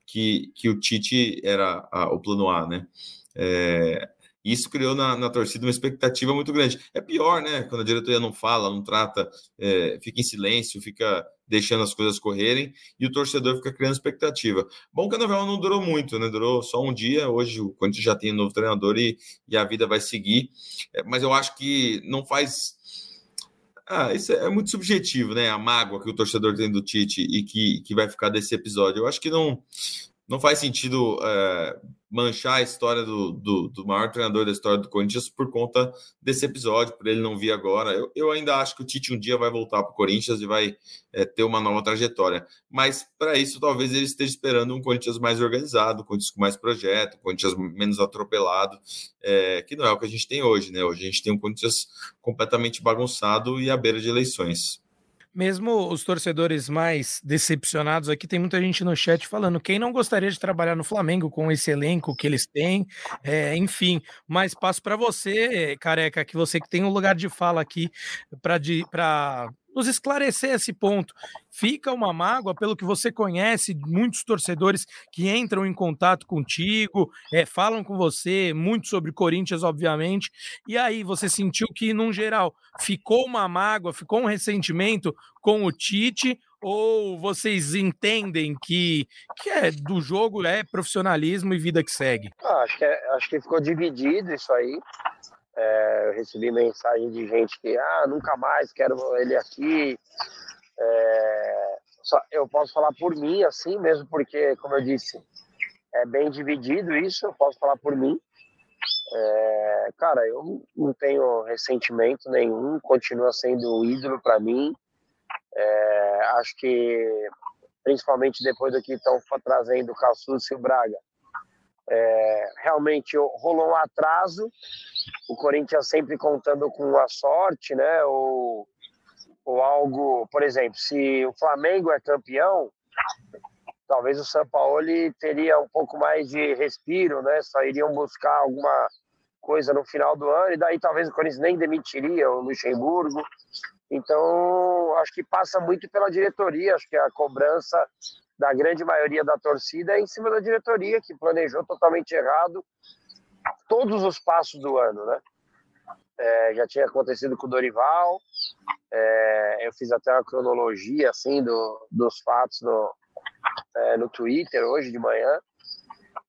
que, que o Tite era a, o plano A, né? É, isso criou na, na, torcida uma expectativa muito grande. É pior, né? Quando a diretoria não fala, não trata, é, fica em silêncio, fica deixando as coisas correrem e o torcedor fica criando expectativa. Bom que a novela não durou muito, né? Durou só um dia. Hoje o Corinthians já tem um novo treinador e, e a vida vai seguir. É, mas eu acho que não faz. Ah, isso é muito subjetivo, né? A mágoa que o torcedor tem do Tite e que, que vai ficar desse episódio. Eu acho que não, não faz sentido é, manchar a história do, do, do, maior treinador da história do Corinthians por conta desse episódio, por ele não vir agora. Eu, eu ainda acho que o Tite um dia vai voltar para o Corinthians e vai é, ter uma nova trajetória. Mas para isso, talvez ele esteja esperando um Corinthians mais organizado, um Corinthians com mais projeto, um Corinthians menos atropelado, é, que não é o que a gente tem hoje, né? Hoje a gente tem um Corinthians completamente bagunçado e à beira de eleições. Mesmo os torcedores mais decepcionados aqui, tem muita gente no chat falando quem não gostaria de trabalhar no Flamengo com esse elenco que eles têm, é, enfim. Mas passo para você, careca, que você que tem um lugar de fala aqui para nos esclarecer esse ponto. Fica uma mágoa, pelo que você conhece, muitos torcedores que entram em contato contigo, é, falam com você muito sobre Corinthians, obviamente. E aí você sentiu que, num geral, ficou uma mágoa, ficou um ressentimento com o Tite, ou vocês entendem que, que é do jogo é profissionalismo e vida que segue? Ah, acho, que é, acho que ficou dividido isso aí. É, eu recebi mensagem de gente que, ah, nunca mais quero ele aqui. É, só, eu posso falar por mim, assim mesmo, porque, como eu disse, é bem dividido isso, eu posso falar por mim. É, cara, eu não tenho ressentimento nenhum, continua sendo ídolo para mim. É, acho que, principalmente depois do que estão trazendo o Cassus e o Braga, é, realmente rolou um atraso, o Corinthians sempre contando com a sorte, né? Ou, ou algo, por exemplo, se o Flamengo é campeão, talvez o São Paulo teria um pouco mais de respiro, né? Só iriam buscar alguma coisa no final do ano e daí talvez o Corinthians nem demitiria o Luxemburgo. Então, acho que passa muito pela diretoria, acho que a cobrança da grande maioria da torcida é em cima da diretoria, que planejou totalmente errado todos os passos do ano, né? É, já tinha acontecido com o Dorival, é, eu fiz até uma cronologia, assim, do, dos fatos no, é, no Twitter hoje de manhã,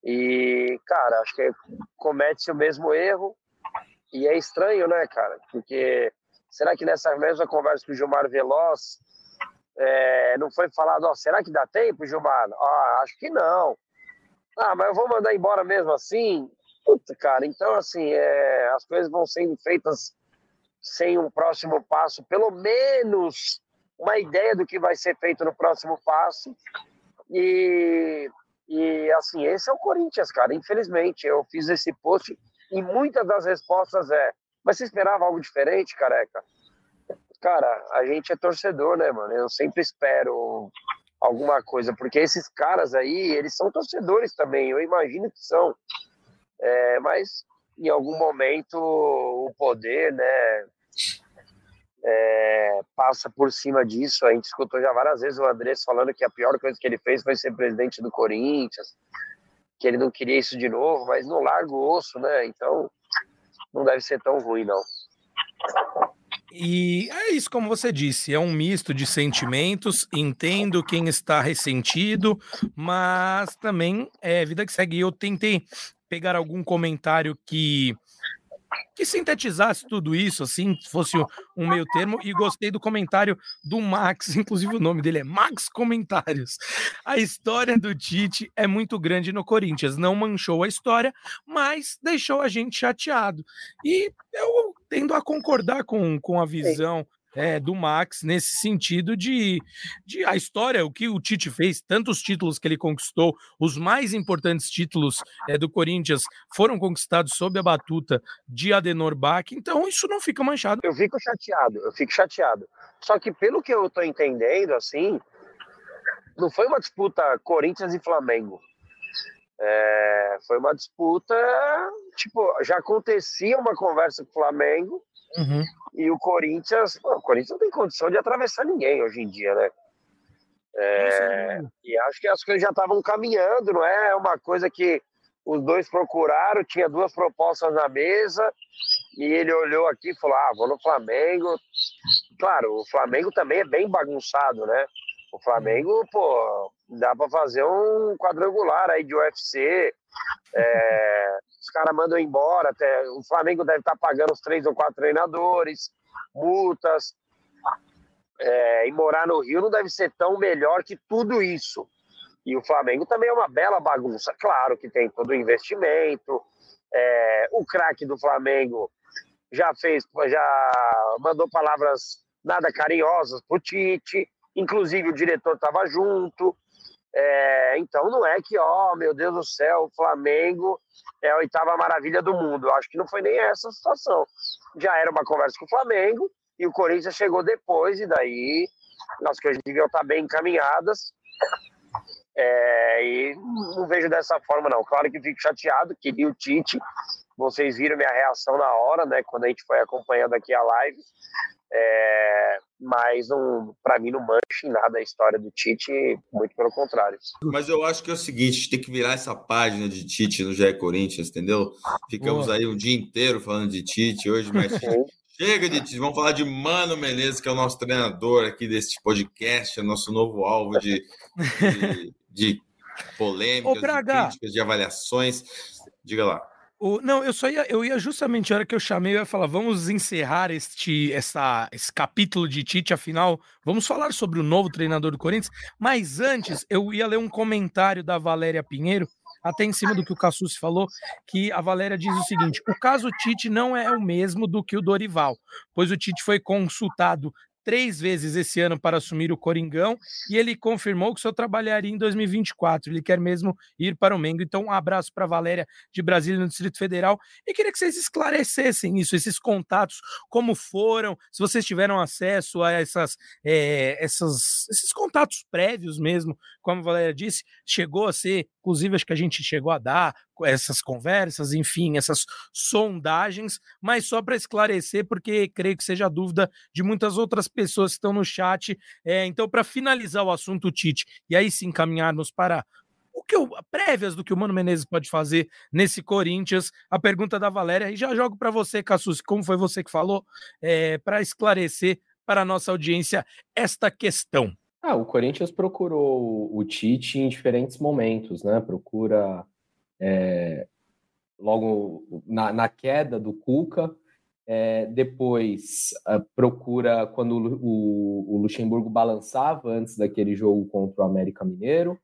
e, cara, acho que comete-se o mesmo erro, e é estranho, né, cara? Porque será que nessa mesma conversa com o Gilmar Veloz é, não foi falado, ó, será que dá tempo, Gilmar? Ah, acho que não. Ah, mas eu vou mandar embora mesmo assim? Puta, cara, então assim, é, as coisas vão sendo feitas sem um próximo passo, pelo menos uma ideia do que vai ser feito no próximo passo. E, e assim, esse é o Corinthians, cara. Infelizmente, eu fiz esse post e muitas das respostas é: mas você esperava algo diferente, careca? Cara, a gente é torcedor, né, mano? Eu sempre espero alguma coisa, porque esses caras aí, eles são torcedores também, eu imagino que são. É, mas em algum momento o poder, né, é, passa por cima disso. A gente escutou já várias vezes o Andrés falando que a pior coisa que ele fez foi ser presidente do Corinthians, que ele não queria isso de novo, mas não larga o osso, né? Então não deve ser tão ruim, não. E é isso, como você disse, é um misto de sentimentos. Entendo quem está ressentido, mas também é vida que segue. Eu tentei pegar algum comentário que que sintetizasse tudo isso, assim, fosse um meio termo, e gostei do comentário do Max, inclusive o nome dele é Max Comentários. A história do Tite é muito grande no Corinthians, não manchou a história, mas deixou a gente chateado. E eu tendo a concordar com, com a visão é, do Max nesse sentido de, de a história, o que o Tite fez, tantos títulos que ele conquistou, os mais importantes títulos é, do Corinthians foram conquistados sob a batuta de Adenor Bach, então isso não fica manchado. Eu fico chateado, eu fico chateado. Só que pelo que eu tô entendendo, assim, não foi uma disputa Corinthians e Flamengo. É, foi uma disputa, tipo, já acontecia uma conversa com o Flamengo uhum. e o Corinthians, pô, o Corinthians não tem condição de atravessar ninguém hoje em dia, né? É, e acho que as coisas já estavam caminhando, não é? É uma coisa que os dois procuraram, tinha duas propostas na mesa e ele olhou aqui e falou: Ah, vou no Flamengo. Claro, o Flamengo também é bem bagunçado, né? O Flamengo, pô, dá para fazer um quadrangular aí de UFC. É, os caras mandam embora. Até, o Flamengo deve estar tá pagando os três ou quatro treinadores, multas. É, e morar no Rio não deve ser tão melhor que tudo isso. E o Flamengo também é uma bela bagunça. Claro que tem todo o investimento. É, o craque do Flamengo já fez, já mandou palavras nada carinhosas pro Tite. Inclusive o diretor estava junto. É, então não é que, ó, meu Deus do céu, o Flamengo é a oitava maravilha do mundo. Eu acho que não foi nem essa a situação. Já era uma conversa com o Flamengo e o Corinthians chegou depois, e daí as coisas deviam estar bem encaminhadas. É, e não vejo dessa forma, não. Claro que fico chateado, queria o Tite. Vocês viram minha reação na hora, né? Quando a gente foi acompanhando aqui a live. É, mas para mim não mancha em nada a história do Tite, muito pelo contrário. Mas eu acho que é o seguinte, tem que virar essa página de Tite no GE Corinthians, entendeu? Ficamos Boa. aí um dia inteiro falando de Tite hoje, mas chega de Tite, vamos falar de Mano Menezes, que é o nosso treinador aqui deste podcast, é nosso novo alvo de, de, de polêmicas, Ô, de críticas, de avaliações. Diga lá. O, não, eu só ia, eu ia justamente a hora que eu chamei, eu ia falar, vamos encerrar este, essa, esse capítulo de Tite, afinal, vamos falar sobre o novo treinador do Corinthians. Mas antes, eu ia ler um comentário da Valéria Pinheiro, até em cima do que o Cassus falou, que a Valéria diz o seguinte: o caso Tite não é o mesmo do que o Dorival, pois o Tite foi consultado três vezes esse ano para assumir o Coringão e ele confirmou que só trabalharia em 2024. Ele quer mesmo ir para o Mengo. Então, um abraço para Valéria de Brasília, no Distrito Federal. E queria que vocês esclarecessem isso, esses contatos, como foram, se vocês tiveram acesso a essas, é, essas, esses contatos prévios mesmo, como a Valéria disse, chegou a ser, inclusive, acho que a gente chegou a dar essas conversas, enfim, essas sondagens, mas só para esclarecer, porque creio que seja dúvida de muitas outras pessoas que estão no chat. É, então, para finalizar o assunto Tite, e aí sim encaminharmos para o que eu, prévias do que o Mano Menezes pode fazer nesse Corinthians, a pergunta da Valéria, e já jogo para você, Cassus, como foi você que falou, é, para esclarecer para a nossa audiência esta questão. Ah, o Corinthians procurou o Tite em diferentes momentos, né? Procura é, logo na, na, queda do Cuca, é, depois procura quando o, o, Luxemburgo balançava antes daquele jogo contra o América Mineiro,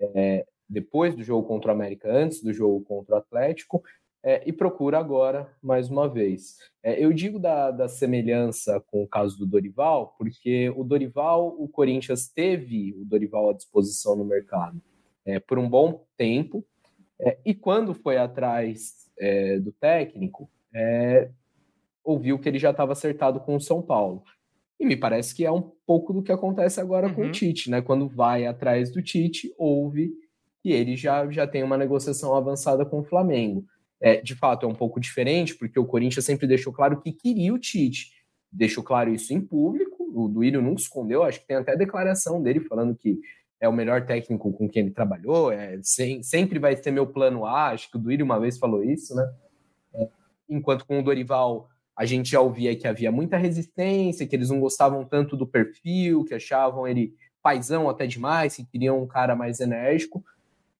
é, depois do jogo contra o América, antes do jogo contra o Atlético, é, e procura agora mais uma vez. É, eu digo da, da, semelhança com o caso do Dorival, porque o Dorival, o Corinthians teve o Dorival à disposição no mercado é, por um bom tempo, é, e quando foi atrás é, do técnico, é, ouviu que ele já estava acertado com o São Paulo. E me parece que é um pouco do que acontece agora uhum. com o uhum. Tite, né? Quando vai atrás do Tite, ouve que ele já, já tem uma negociação avançada com o Flamengo. É, de fato, é um pouco diferente, porque o Corinthians sempre deixou claro que queria o Tite. Deixou claro isso em público, o Duílio nunca escondeu, acho que tem até declaração dele falando que é o melhor técnico com quem ele trabalhou, é, sem, sempre vai ser meu plano A, acho que o Duílio uma vez falou isso, né? É, enquanto com o Dorival a gente já ouvia que havia muita resistência, que eles não gostavam tanto do perfil, que achavam ele paisão até demais, que queriam um cara mais enérgico.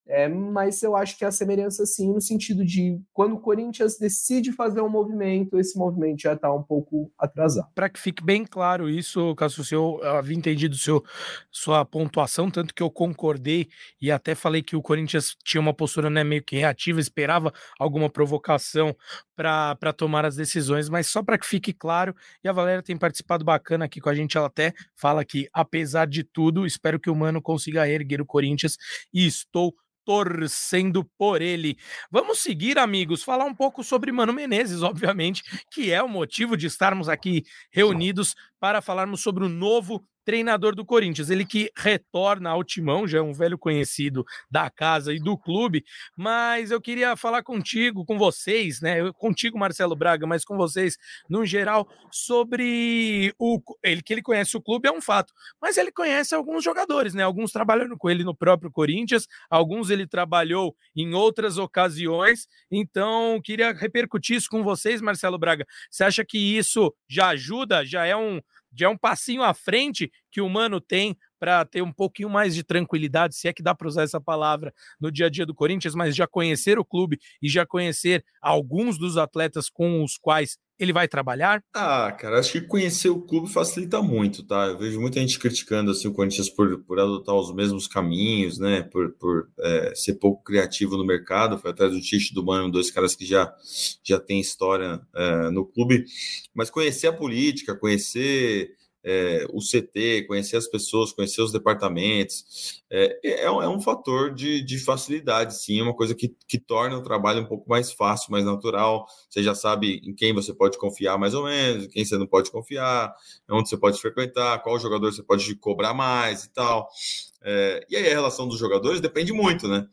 É, mas eu acho que a semelhança, sim, no sentido de quando o Corinthians decide fazer um movimento, esse movimento já está um pouco atrasado. Para que fique bem claro isso, Cássio, eu havia entendido seu, sua pontuação, tanto que eu concordei e até falei que o Corinthians tinha uma postura né, meio que reativa, esperava alguma provocação para tomar as decisões, mas só para que fique claro, e a Valéria tem participado bacana aqui com a gente, ela até fala que, apesar de tudo, espero que o Mano consiga erguer o Corinthians e estou torcendo por ele. Vamos seguir, amigos, falar um pouco sobre Mano Menezes, obviamente, que é o motivo de estarmos aqui reunidos para falarmos sobre o novo treinador do Corinthians. Ele que retorna ao timão, já é um velho conhecido da casa e do clube, mas eu queria falar contigo, com vocês, né? Contigo, Marcelo Braga, mas com vocês no geral, sobre o ele que ele conhece o clube é um fato, mas ele conhece alguns jogadores, né? Alguns trabalhando com ele no próprio Corinthians, alguns ele trabalhou em outras ocasiões, então queria repercutir isso com vocês, Marcelo Braga. Você acha que isso já ajuda, já é um já é um passinho à frente que o Mano tem para ter um pouquinho mais de tranquilidade, se é que dá para usar essa palavra no dia a dia do Corinthians, mas já conhecer o clube e já conhecer alguns dos atletas com os quais ele vai trabalhar? Ah, cara, acho que conhecer o clube facilita muito, tá? Eu vejo muita gente criticando assim, o Corinthians por, por adotar os mesmos caminhos, né? Por, por é, ser pouco criativo no mercado. Foi atrás do Tite do Mano, dois caras que já, já têm história é, no clube. Mas conhecer a política, conhecer é, o CT, conhecer as pessoas, conhecer os departamentos, é, é, é, um fator de, de facilidade, sim, é uma coisa que, que torna o trabalho um pouco mais fácil, mais natural. Você já sabe em quem você pode confiar mais ou menos, em quem você não pode confiar, onde você pode frequentar, qual jogador você pode cobrar mais e tal. É, e aí a relação dos jogadores depende muito, né?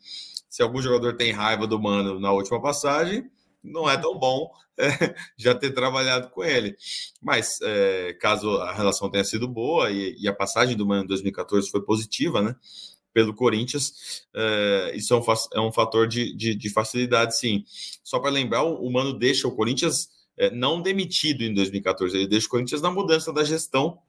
Se algum jogador tem raiva do Mano na última passagem, não é tão bom é, já ter trabalhado com ele. Mas é, caso a relação tenha sido boa e, e, a passagem do Mano em 2014 foi positiva, né? Pelo Corinthians, é, isso é um, é um fator de, de, de facilidade, sim. Só para lembrar, o, Mano deixa o Corinthians é, não demitido em 2014, ele deixa o Corinthians na mudança da gestão.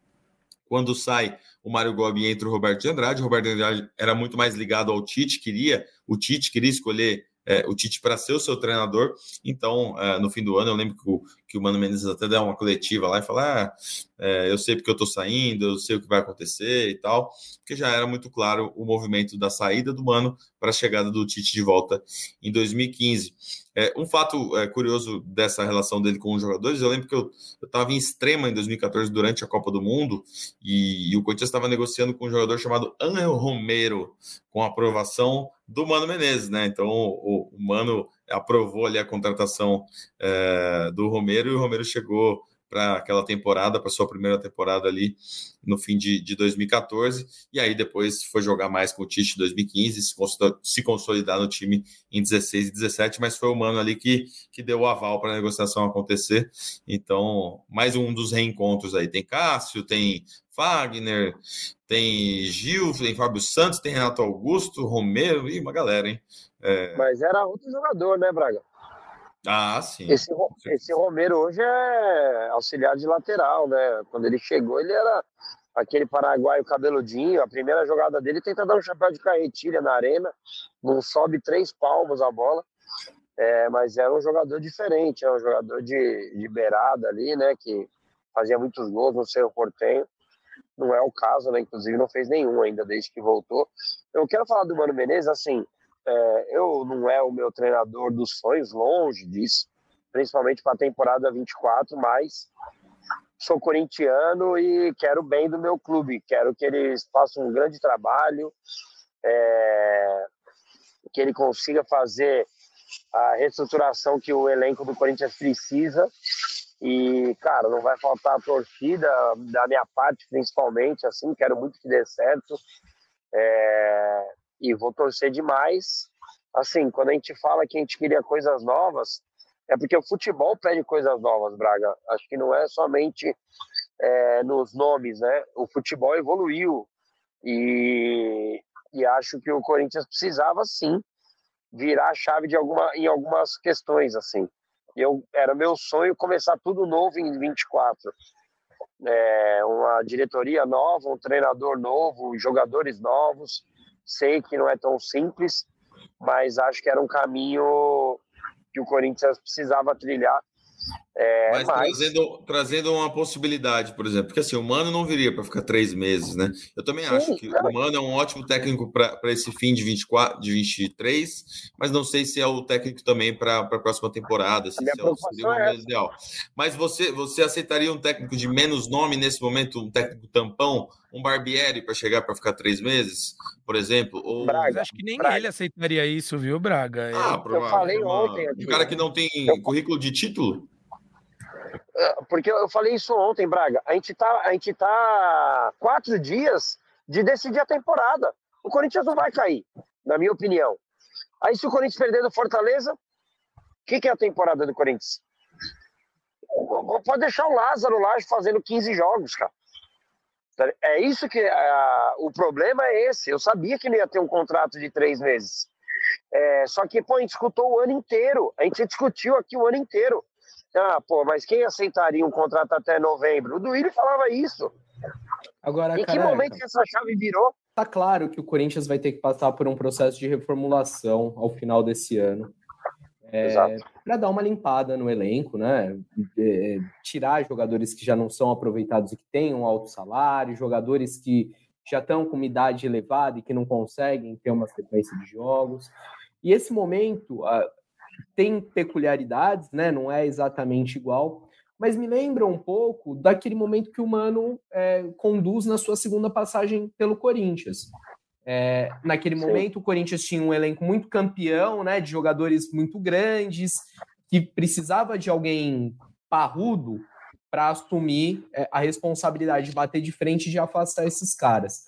Quando sai o Mário Gobi entra o Roberto de Andrade, o Roberto de Andrade era muito mais ligado ao Tite, queria, o Tite queria escolher é, o Tite para ser o seu treinador. Então, é, no fim do ano, eu lembro que o, que o Mano Menezes até deu uma coletiva lá e falou: ah, é, eu sei porque eu estou saindo, eu sei o que vai acontecer e tal, porque já era muito claro o movimento da saída do Mano para a chegada do Tite de volta em 2015. É, um fato é, curioso dessa relação dele com os jogadores, eu lembro que eu estava em extrema em 2014 durante a Copa do Mundo e, e o Corinthians estava negociando com um jogador chamado Angel Romero, com aprovação do Mano Menezes, né? Então o, o Mano aprovou ali a contratação é, do Romero e o Romero chegou para aquela temporada, para sua primeira temporada ali no fim de, de 2014, e aí depois foi jogar mais com o Tite em 2015, se, se consolidar no time em 16 e 17, mas foi o Mano ali que, que deu o aval para a negociação acontecer. Então, mais um dos reencontros aí. Tem Cássio, tem Fagner, tem Gil, tem Fábio Santos, tem Renato Augusto, Romero e uma galera, hein? É... Mas era outro jogador, né, Braga? Ah, sim. Esse, esse Romero hoje é auxiliar de lateral, né? Quando ele chegou, ele era aquele paraguaio cabeludinho. A primeira jogada dele tenta dar um chapéu de carretilha na arena, não sobe três palmos a bola. É, mas era um jogador diferente, era um jogador de, de beirada ali, né? Que fazia muitos gols no seu portenho. Não é o caso, né? Inclusive não fez nenhum ainda desde que voltou. Eu quero falar do Mano Menezes, assim, é, eu não é o meu treinador dos sonhos, longe disso, principalmente para a temporada 24, mas sou corintiano e quero bem do meu clube, quero que eles façam um grande trabalho, é, que ele consiga fazer a reestruturação que o elenco do Corinthians precisa. E, cara, não vai faltar a torcida, da minha parte principalmente, assim, quero muito que dê certo. É, e vou torcer demais. Assim, quando a gente fala que a gente queria coisas novas, é porque o futebol pede coisas novas, Braga. Acho que não é somente é, nos nomes, né? O futebol evoluiu e, e acho que o Corinthians precisava sim virar a chave de alguma, em algumas questões, assim. Eu, era meu sonho começar tudo novo em 24. É, uma diretoria nova, um treinador novo, jogadores novos, Sei que não é tão simples, mas acho que era um caminho que o Corinthians precisava trilhar. É, mas, mas... Trazendo, trazendo uma possibilidade, por exemplo, porque assim, o Mano não viria para ficar três meses, né? Eu também Sim, acho que cara. o Mano é um ótimo técnico para esse fim de 24, de 23, mas não sei se é o técnico também para a próxima temporada, se, se é, seria o é ideal. Mas você, você aceitaria um técnico de menos nome nesse momento, um técnico tampão, um Barbieri para chegar para ficar três meses, por exemplo? Ou... Braga, acho que nem Braga. ele aceitaria isso, viu, Braga? Ah, eu, eu falei ontem. Um cara que não tem eu... currículo de título? É, porque eu falei isso ontem, Braga. A gente tá, a gente tá quatro dias de decidir a temporada. O Corinthians não vai cair, na minha opinião. Aí se o Corinthians perder do Fortaleza, o que, que é a temporada do Corinthians? Pode deixar o Lázaro lá fazendo 15 jogos, cara. É isso que uh, o problema é esse. Eu sabia que não ia ter um contrato de três meses. É, só que pô, a gente escutou o ano inteiro. A gente discutiu aqui o ano inteiro. Ah, pô, mas quem aceitaria um contrato até novembro? O Duílio falava isso. Agora, em que momento que essa chave virou? Tá claro que o Corinthians vai ter que passar por um processo de reformulação ao final desse ano é, para dar uma limpada no elenco, né? É, tirar jogadores que já não são aproveitados e que têm um alto salário, jogadores que já estão com uma idade elevada e que não conseguem ter uma sequência de jogos. E esse momento tem peculiaridades, né? Não é exatamente igual, mas me lembra um pouco daquele momento que o Mano é, conduz na sua segunda passagem pelo Corinthians. É, naquele Sim. momento, o Corinthians tinha um elenco muito campeão, né, de jogadores muito grandes, que precisava de alguém parrudo para assumir é, a responsabilidade de bater de frente e de afastar esses caras.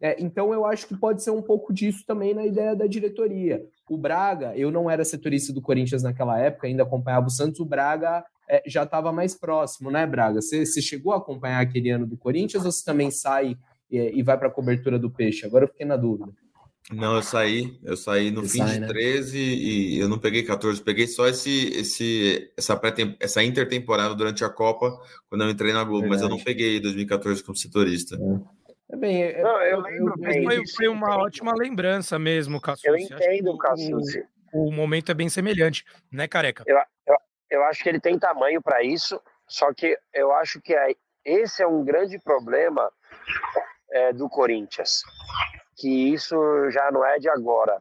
É, então eu acho que pode ser um pouco disso também na ideia da diretoria. O Braga, eu não era setorista do Corinthians naquela época, ainda acompanhava o Santos, o Braga é, já estava mais próximo, né, Braga? Você, chegou a acompanhar aquele ano do Corinthians ou você também sai e, e vai para a cobertura do peixe? Agora eu fiquei na dúvida. Não, eu saí, eu saí no você fim sai, de né? 13 e eu não peguei 14, peguei só esse, esse essa, pré essa intertemporada durante a Copa, quando eu entrei na Globo, Verdade. mas eu não peguei 2014 como setorista. É. é bem, é, não, eu lembro eu, bem. Foi, foi uma ótima lembrança mesmo, Cassucci. Eu entendo, Cassucci. O, o, momento é bem semelhante, né, Careca? Eu, eu, eu acho que ele tem tamanho para isso, só que eu acho que é, esse é um grande problema é, do Corinthians que isso já não é de agora.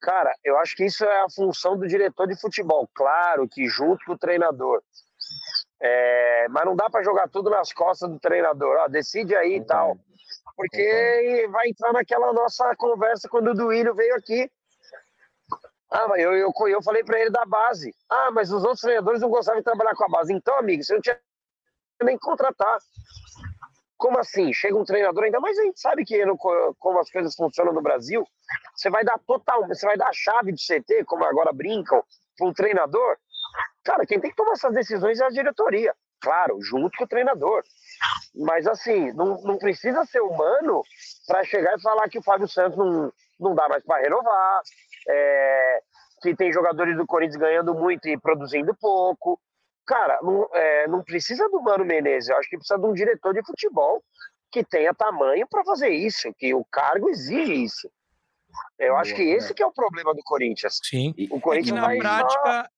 Cara, eu acho que isso é a função do diretor de futebol. Claro que junto com o treinador. É, mas não dá para jogar tudo nas costas do treinador. Ó, decide aí e tal. Porque vai entrar naquela nossa conversa quando o Duílio veio aqui. Ah, mas eu, eu, eu falei para ele da base. Ah, mas os outros treinadores não gostavam de trabalhar com a base. Então, amigo, você não tinha nem que contratar. Como assim? Chega um treinador, ainda mais a gente sabe que no, como as coisas funcionam no Brasil, você vai dar total, você vai dar a chave do CT, como agora brincam, para um treinador. Cara, quem tem que tomar essas decisões é a diretoria. Claro, junto com o treinador. Mas assim, não, não precisa ser humano para chegar e falar que o Fábio Santos não, não dá mais para renovar, é, que tem jogadores do Corinthians ganhando muito e produzindo pouco. Cara, não, é, não precisa do Mano Menezes, eu acho que precisa de um diretor de futebol que tenha tamanho para fazer isso, que o cargo exige isso. Eu acho que esse que é o problema do Corinthians. Sim. O Corinthians é que na prática,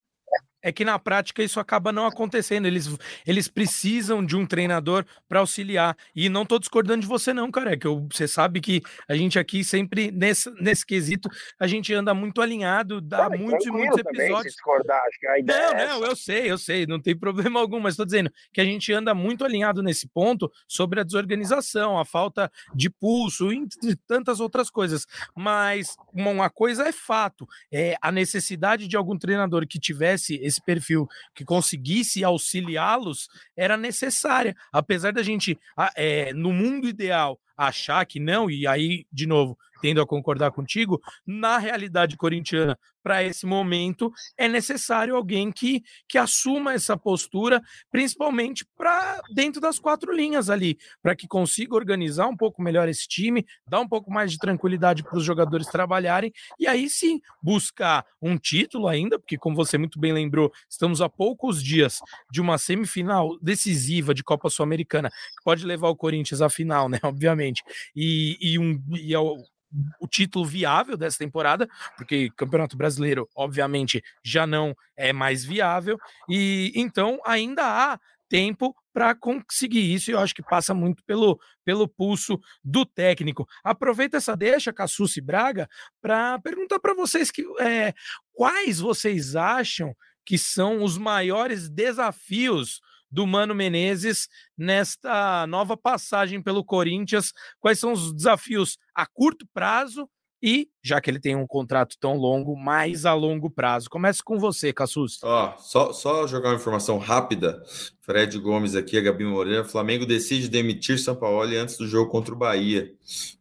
é que na prática isso acaba não acontecendo. Eles, eles precisam de um treinador para auxiliar. E não estou discordando de você, não, cara. É que eu, você sabe que a gente aqui sempre, nesse, nesse quesito, a gente anda muito alinhado, dá muitos e muitos episódios. discordar, acho que a ideia não, é não, eu sei, eu sei, não tem problema algum, mas estou dizendo que a gente anda muito alinhado nesse ponto sobre a desorganização, a falta de pulso, e tantas outras coisas. Mas uma coisa é fato: é a necessidade de algum treinador que tivesse esse perfil que conseguisse auxiliá-los era necessária. Apesar da gente, é, no mundo ideal, achar que não, e aí, de novo, tendo a concordar contigo, na realidade corintiana, para esse momento, é necessário alguém que, que assuma essa postura, principalmente para dentro das quatro linhas ali, para que consiga organizar um pouco melhor esse time, dar um pouco mais de tranquilidade para os jogadores trabalharem, e aí sim buscar um título ainda, porque, como você muito bem lembrou, estamos a poucos dias de uma semifinal decisiva de Copa Sul-Americana, que pode levar o Corinthians à final, né? Obviamente, e, e, um, e é o título viável dessa temporada, porque Campeonato Brasileiro, obviamente, já não é mais viável, e então ainda há tempo para conseguir isso, e eu acho que passa muito pelo, pelo pulso do técnico. Aproveita essa deixa, Cassucci Braga, para perguntar para vocês que é, quais vocês acham que são os maiores desafios do Mano Menezes nesta nova passagem pelo Corinthians? Quais são os desafios a curto prazo e, já que ele tem um contrato tão longo, mais a longo prazo. Comece com você, Cassus. Ó, só, só jogar uma informação rápida. Fred Gomes aqui, a Gabi Moreira. Flamengo decide demitir São Paulo antes do jogo contra o Bahia.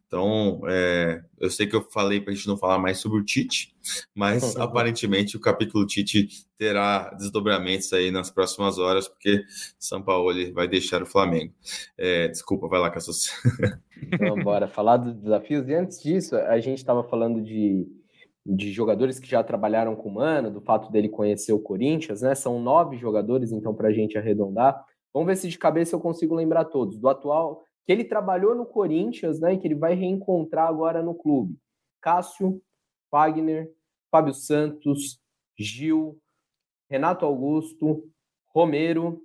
Então, é, eu sei que eu falei para a gente não falar mais sobre o Tite, mas aparentemente o capítulo Tite terá desdobramentos aí nas próximas horas, porque São Paulo vai deixar o Flamengo. É, desculpa, vai lá, Cassus. Então, bora falar dos desafios. E antes disso, a gente estava falando de, de jogadores que já trabalharam com o Mano, do fato dele conhecer o Corinthians, né? São nove jogadores, então, para a gente arredondar. Vamos ver se de cabeça eu consigo lembrar todos. Do atual que ele trabalhou no Corinthians, né, e que ele vai reencontrar agora no clube. Cássio, Wagner, Fábio Santos, Gil, Renato Augusto, Romero,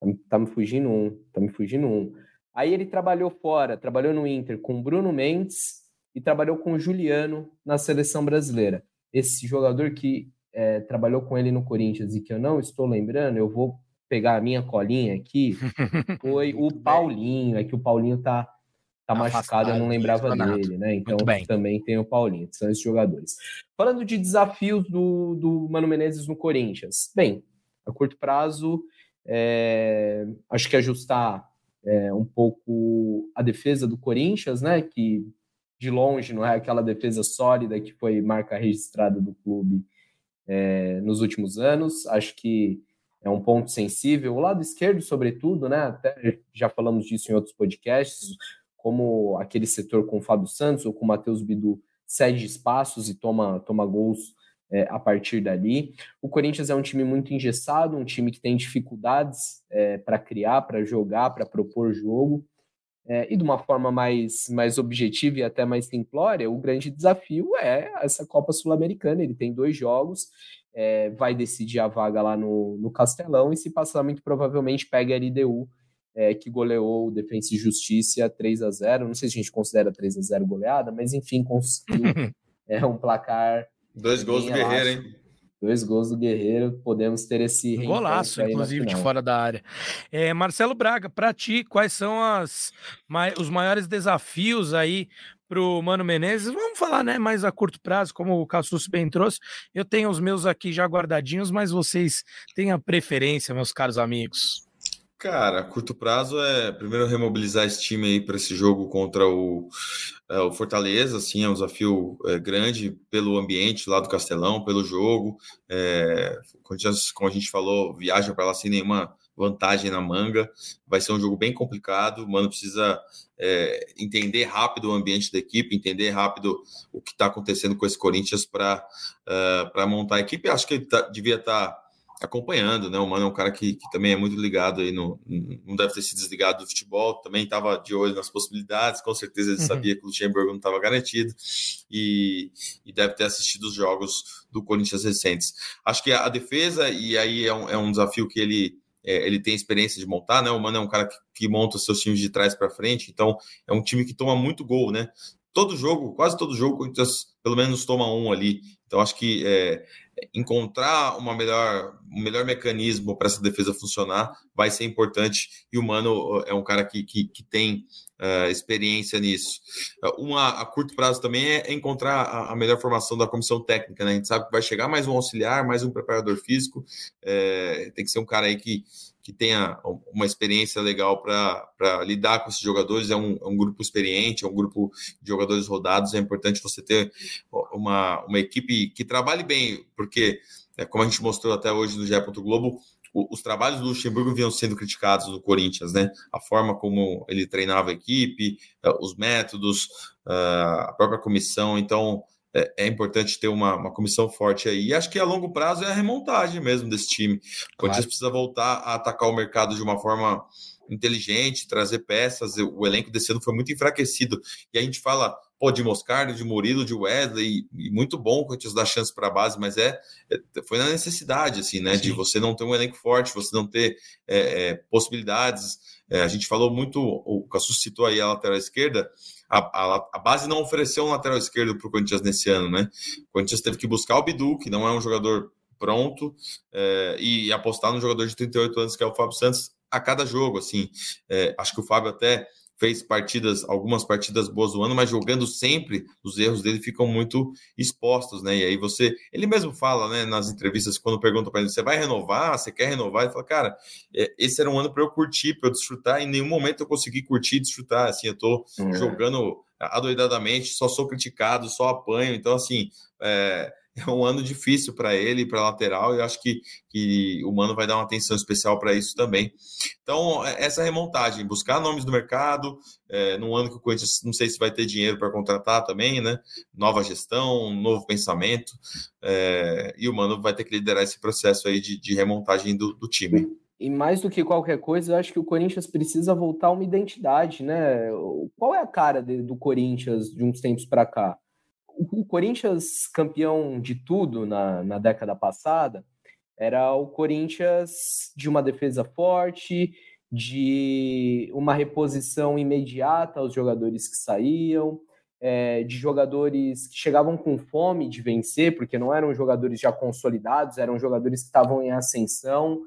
tá, tá me fugindo um, tá me fugindo um. Aí ele trabalhou fora, trabalhou no Inter com Bruno Mendes e trabalhou com Juliano na seleção brasileira. Esse jogador que é, trabalhou com ele no Corinthians e que eu não estou lembrando, eu vou pegar a minha colinha aqui, foi o Paulinho. É que o Paulinho tá, tá machucado, eu não lembrava dele, né? Então também tem o Paulinho, são esses jogadores. Falando de desafios do, do Mano Menezes no Corinthians. Bem, a curto prazo, é, acho que ajustar é, um pouco a defesa do Corinthians, né? Que de longe não é aquela defesa sólida que foi marca registrada do clube é, nos últimos anos. Acho que é um ponto sensível. O lado esquerdo, sobretudo, né? Até já falamos disso em outros podcasts, como aquele setor com o Fábio Santos ou com o Matheus Bidu cede espaços e toma, toma gols é, a partir dali. O Corinthians é um time muito engessado, um time que tem dificuldades é, para criar, para jogar, para propor jogo. É, e de uma forma mais, mais objetiva e até mais simplória, o grande desafio é essa Copa Sul-Americana. Ele tem dois jogos, é, vai decidir a vaga lá no, no Castelão e se passar, muito provavelmente pega a LDU, é, que goleou o Defensa e Justiça 3 a 0 Não sei se a gente considera 3 a 0 goleada, mas enfim, conseguiu é, um placar. Dois gols do Guerreiro, hein? Dois gols do Guerreiro, podemos ter esse golaço, inclusive de fora da área. É, Marcelo Braga, para ti, quais são as, os maiores desafios aí para o Mano Menezes? Vamos falar, né, mais a curto prazo, como o Cassus bem trouxe. Eu tenho os meus aqui já guardadinhos, mas vocês têm a preferência, meus caros amigos. Cara, curto prazo é primeiro remobilizar esse time aí para esse jogo contra o, é, o Fortaleza, assim, é um desafio é, grande pelo ambiente lá do Castelão, pelo jogo. É, como a gente falou, viaja para lá sem nenhuma vantagem na manga. Vai ser um jogo bem complicado. O Mano precisa é, entender rápido o ambiente da equipe, entender rápido o que está acontecendo com esse Corinthians para uh, montar a equipe. Acho que ele tá, devia estar. Tá acompanhando, né? O Mano é um cara que, que, também é muito ligado aí no. Não deve ter se desligado do futebol, também estava de olho nas possibilidades, com certeza ele uhum. sabia que o Luxemburgo não estava garantido e, e, deve ter assistido os jogos do Corinthians recentes. Acho que a, defesa, e aí é um, é um desafio que ele. É, ele tem experiência de montar, né? O Mano é um cara que, que monta os seus times de trás para frente, então é um time que toma muito gol, né? Todo jogo, quase todo jogo, pelo menos toma um ali. Então acho que é, encontrar uma melhor, um melhor mecanismo para essa defesa funcionar vai ser importante e o Mano é um cara que, que, que tem uh, experiência nisso. Uma a curto prazo também é encontrar a, a, melhor formação da comissão técnica, né? A gente sabe que vai chegar mais um auxiliar, mais um preparador físico, é, tem que ser um cara aí que que tenha uma experiência legal para lidar com esses jogadores. É um, é um, grupo experiente, é um grupo de jogadores rodados. É importante você ter uma, uma equipe que trabalhe bem, porque, é, como a gente mostrou até hoje no GE. Globo, os trabalhos do Luxemburgo vinham sendo criticados no Corinthians, né? A forma como ele treinava a equipe, é, os métodos, a própria comissão. Então, é, é, importante ter uma, uma, comissão forte aí. E acho que a longo prazo é a remontagem mesmo desse time. O Corinthians precisa voltar a atacar o mercado de uma forma inteligente, trazer peças. O elenco desse ano foi muito enfraquecido. E a gente fala, pô, de Moscardo, de Murilo, de Wesley, e muito bom o Corinthians dar chance para a base, mas é, é, foi na necessidade, assim, né? Sim. De você não ter um elenco forte, você não ter é, é possibilidades. É, a gente falou muito, o Cassus citou aí a lateral esquerda, a, a, a, base não ofereceu um lateral esquerdo para o Corinthians nesse ano, né? O Corinthians teve que buscar o Bidu, que não é um jogador pronto, é, e apostar no jogador de 38 anos, que é o Fábio Santos, a cada jogo, assim. É, acho que o Fábio até fez partidas, algumas partidas boas do ano, mas jogando sempre, os erros dele ficam muito expostos, né? E aí você, ele mesmo fala, né, nas entrevistas, quando pergunta para ele, você vai renovar? Você quer renovar? Ele fala, cara, é, esse era um ano para eu curtir, para eu desfrutar. Em nenhum momento eu consegui curtir e desfrutar. Assim, eu tô uhum. jogando adoidadamente, só sou criticado, só apanho. Então, assim, é, é um ano difícil para ele, para lateral, e eu acho que, que o Mano vai dar uma atenção especial para isso também. Então, é, essa remontagem, buscar nomes do mercado, é, num ano que o Corinthians não sei se vai ter dinheiro para contratar também, né? Nova gestão, novo pensamento, é, e o Mano vai ter que liderar esse processo aí de, de remontagem do, do time. E mais do que qualquer coisa, eu acho que o Corinthians precisa voltar uma identidade, né? Qual é a cara de, do Corinthians de uns tempos para cá? O Corinthians campeão de tudo na, na década passada era o Corinthians de uma defesa forte, de uma reposição imediata aos jogadores que saíam, é, de jogadores que chegavam com fome de vencer, porque não eram jogadores já consolidados, eram jogadores que estavam em ascensão.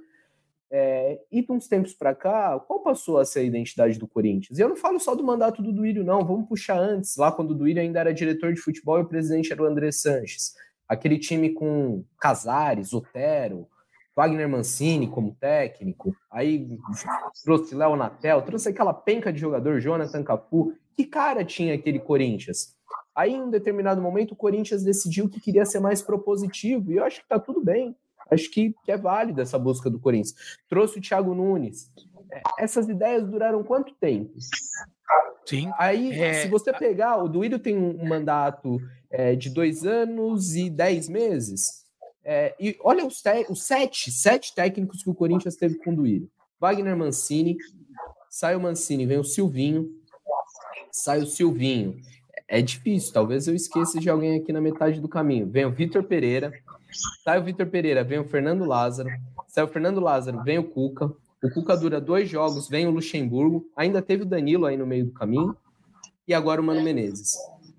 É, e de uns tempos para cá, qual passou a ser a identidade do Corinthians? E eu não falo só do mandato do Duílio, não. Vamos puxar antes, lá quando o Duílio ainda era diretor de futebol e o presidente era o André Sanches. Aquele time com Casares, Otero, Wagner Mancini como técnico, aí trouxe Léo Natel, trouxe aquela penca de jogador, Jonathan Cafu. Que cara tinha aquele Corinthians? Aí, em um determinado momento, o Corinthians decidiu que queria ser mais propositivo, e eu acho que tá tudo bem. Acho que, é válida essa busca do Corinthians. Trouxe o Thiago Nunes. É, essas ideias duraram quanto tempo? Sim. Aí, é... se você pegar, o Duílio tem um mandato é, de dois anos e dez meses. É, e olha os, os, sete, sete técnicos que o Corinthians teve com o Duílio. Wagner Mancini, sai o Mancini, vem o Silvinho, sai o Silvinho. É difícil, talvez eu esqueça de alguém aqui na metade do caminho. Vem o Vitor Pereira, Sai o Vitor Pereira, vem o Fernando Lázaro. Sai o Fernando Lázaro, vem o Cuca. O Cuca dura dois jogos, vem o Luxemburgo. Ainda teve o Danilo aí no meio do caminho. E agora o Mano Menezes.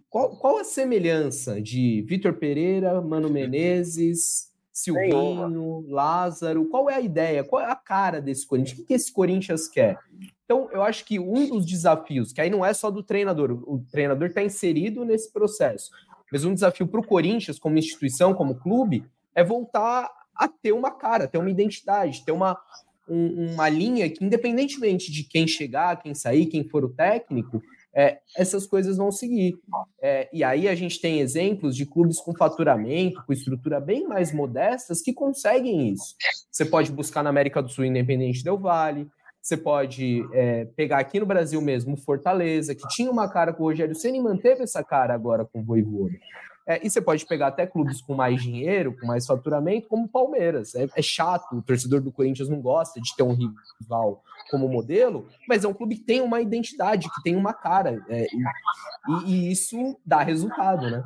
Qual, qual a semelhança de Vitor Pereira, Mano Menezes, Silvinho, Lázaro? Qual é a ideia? Qual é a cara desse Corinthians? O que, esse Corinthians quer? Então, eu acho que um dos desafios, que aí não é só do treinador, o treinador está inserido nesse processo, mas um desafio para o Corinthians, como instituição, como clube, é voltar a ter uma cara, ter uma identidade, ter uma, um, uma linha que, independentemente de quem chegar, quem sair, quem for o técnico, é, essas coisas vão seguir. É, e aí a gente tem exemplos de clubes com faturamento, com estrutura bem mais modestas, que conseguem isso. Você pode buscar na América do Sul Independente Del Vale, você pode é, pegar aqui no Brasil mesmo Fortaleza, que tinha uma cara com o Rogério Senna e manteve essa cara agora com o Voivoda. É, e você pode pegar até clubes com mais dinheiro, com mais faturamento, como o Palmeiras. É, é, chato, o torcedor do Corinthians não gosta de ter um rival como modelo, mas é um clube que tem uma identidade, que tem uma cara. É, e, e, isso dá resultado, né?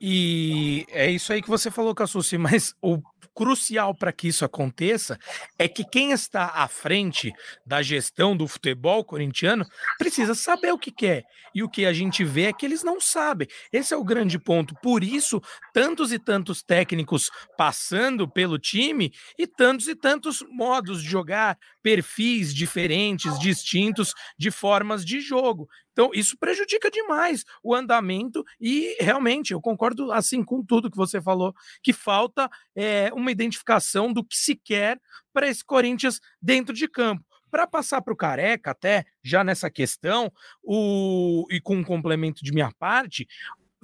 E é isso aí que você falou, Cassucci, mas o crucial para que isso aconteça é que quem está à frente da gestão do futebol corintiano precisa saber o que quer. E o que a gente vê é que eles não sabem. Esse é o grande ponto. Por isso, tantos e tantos técnicos passando pelo time e tantos e tantos modos de jogar, perfis diferentes, distintos de formas de jogo. Então, isso prejudica demais o andamento e realmente eu concordo assim com tudo que você falou, que falta é, uma identificação do que se quer para esse Corinthians dentro de campo. Para passar para o Careca, até já nessa questão, o, e com um complemento de minha parte,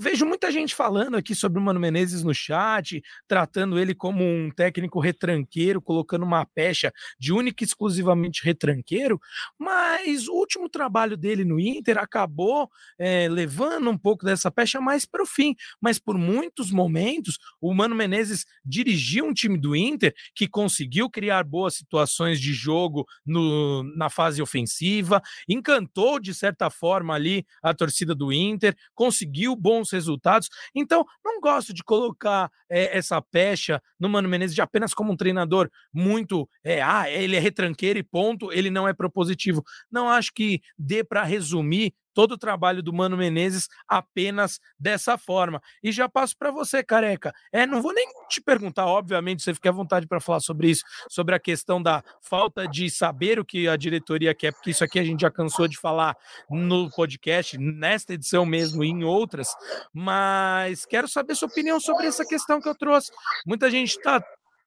Vejo muita gente falando aqui sobre o Mano Menezes no chat, tratando ele como um técnico retranqueiro, colocando uma pecha de única e exclusivamente retranqueiro, mas o último trabalho dele no Inter acabou é, levando um pouco dessa pecha mais para o fim. Mas por muitos momentos, o Mano Menezes dirigiu um time do Inter que conseguiu criar boas situações de jogo no, na fase ofensiva, encantou de certa forma ali a torcida do Inter, conseguiu bons bons resultados. Então, não gosto de colocar é, essa pecha no Mano Menezes de apenas como um treinador muito. É, ah, ele é retranqueiro e ponto, ele não é propositivo. Não acho que dê para resumir todo o trabalho do Mano Menezes apenas dessa forma. E já passo para você, careca. É, não vou nem te perguntar, obviamente, você fica à vontade para falar sobre isso, sobre a questão da falta de saber o que a diretoria quer, porque isso aqui a gente já cansou de falar no podcast, nesta edição mesmo e em outras, mas quero saber sua opinião sobre essa questão que eu trouxe. Muita gente está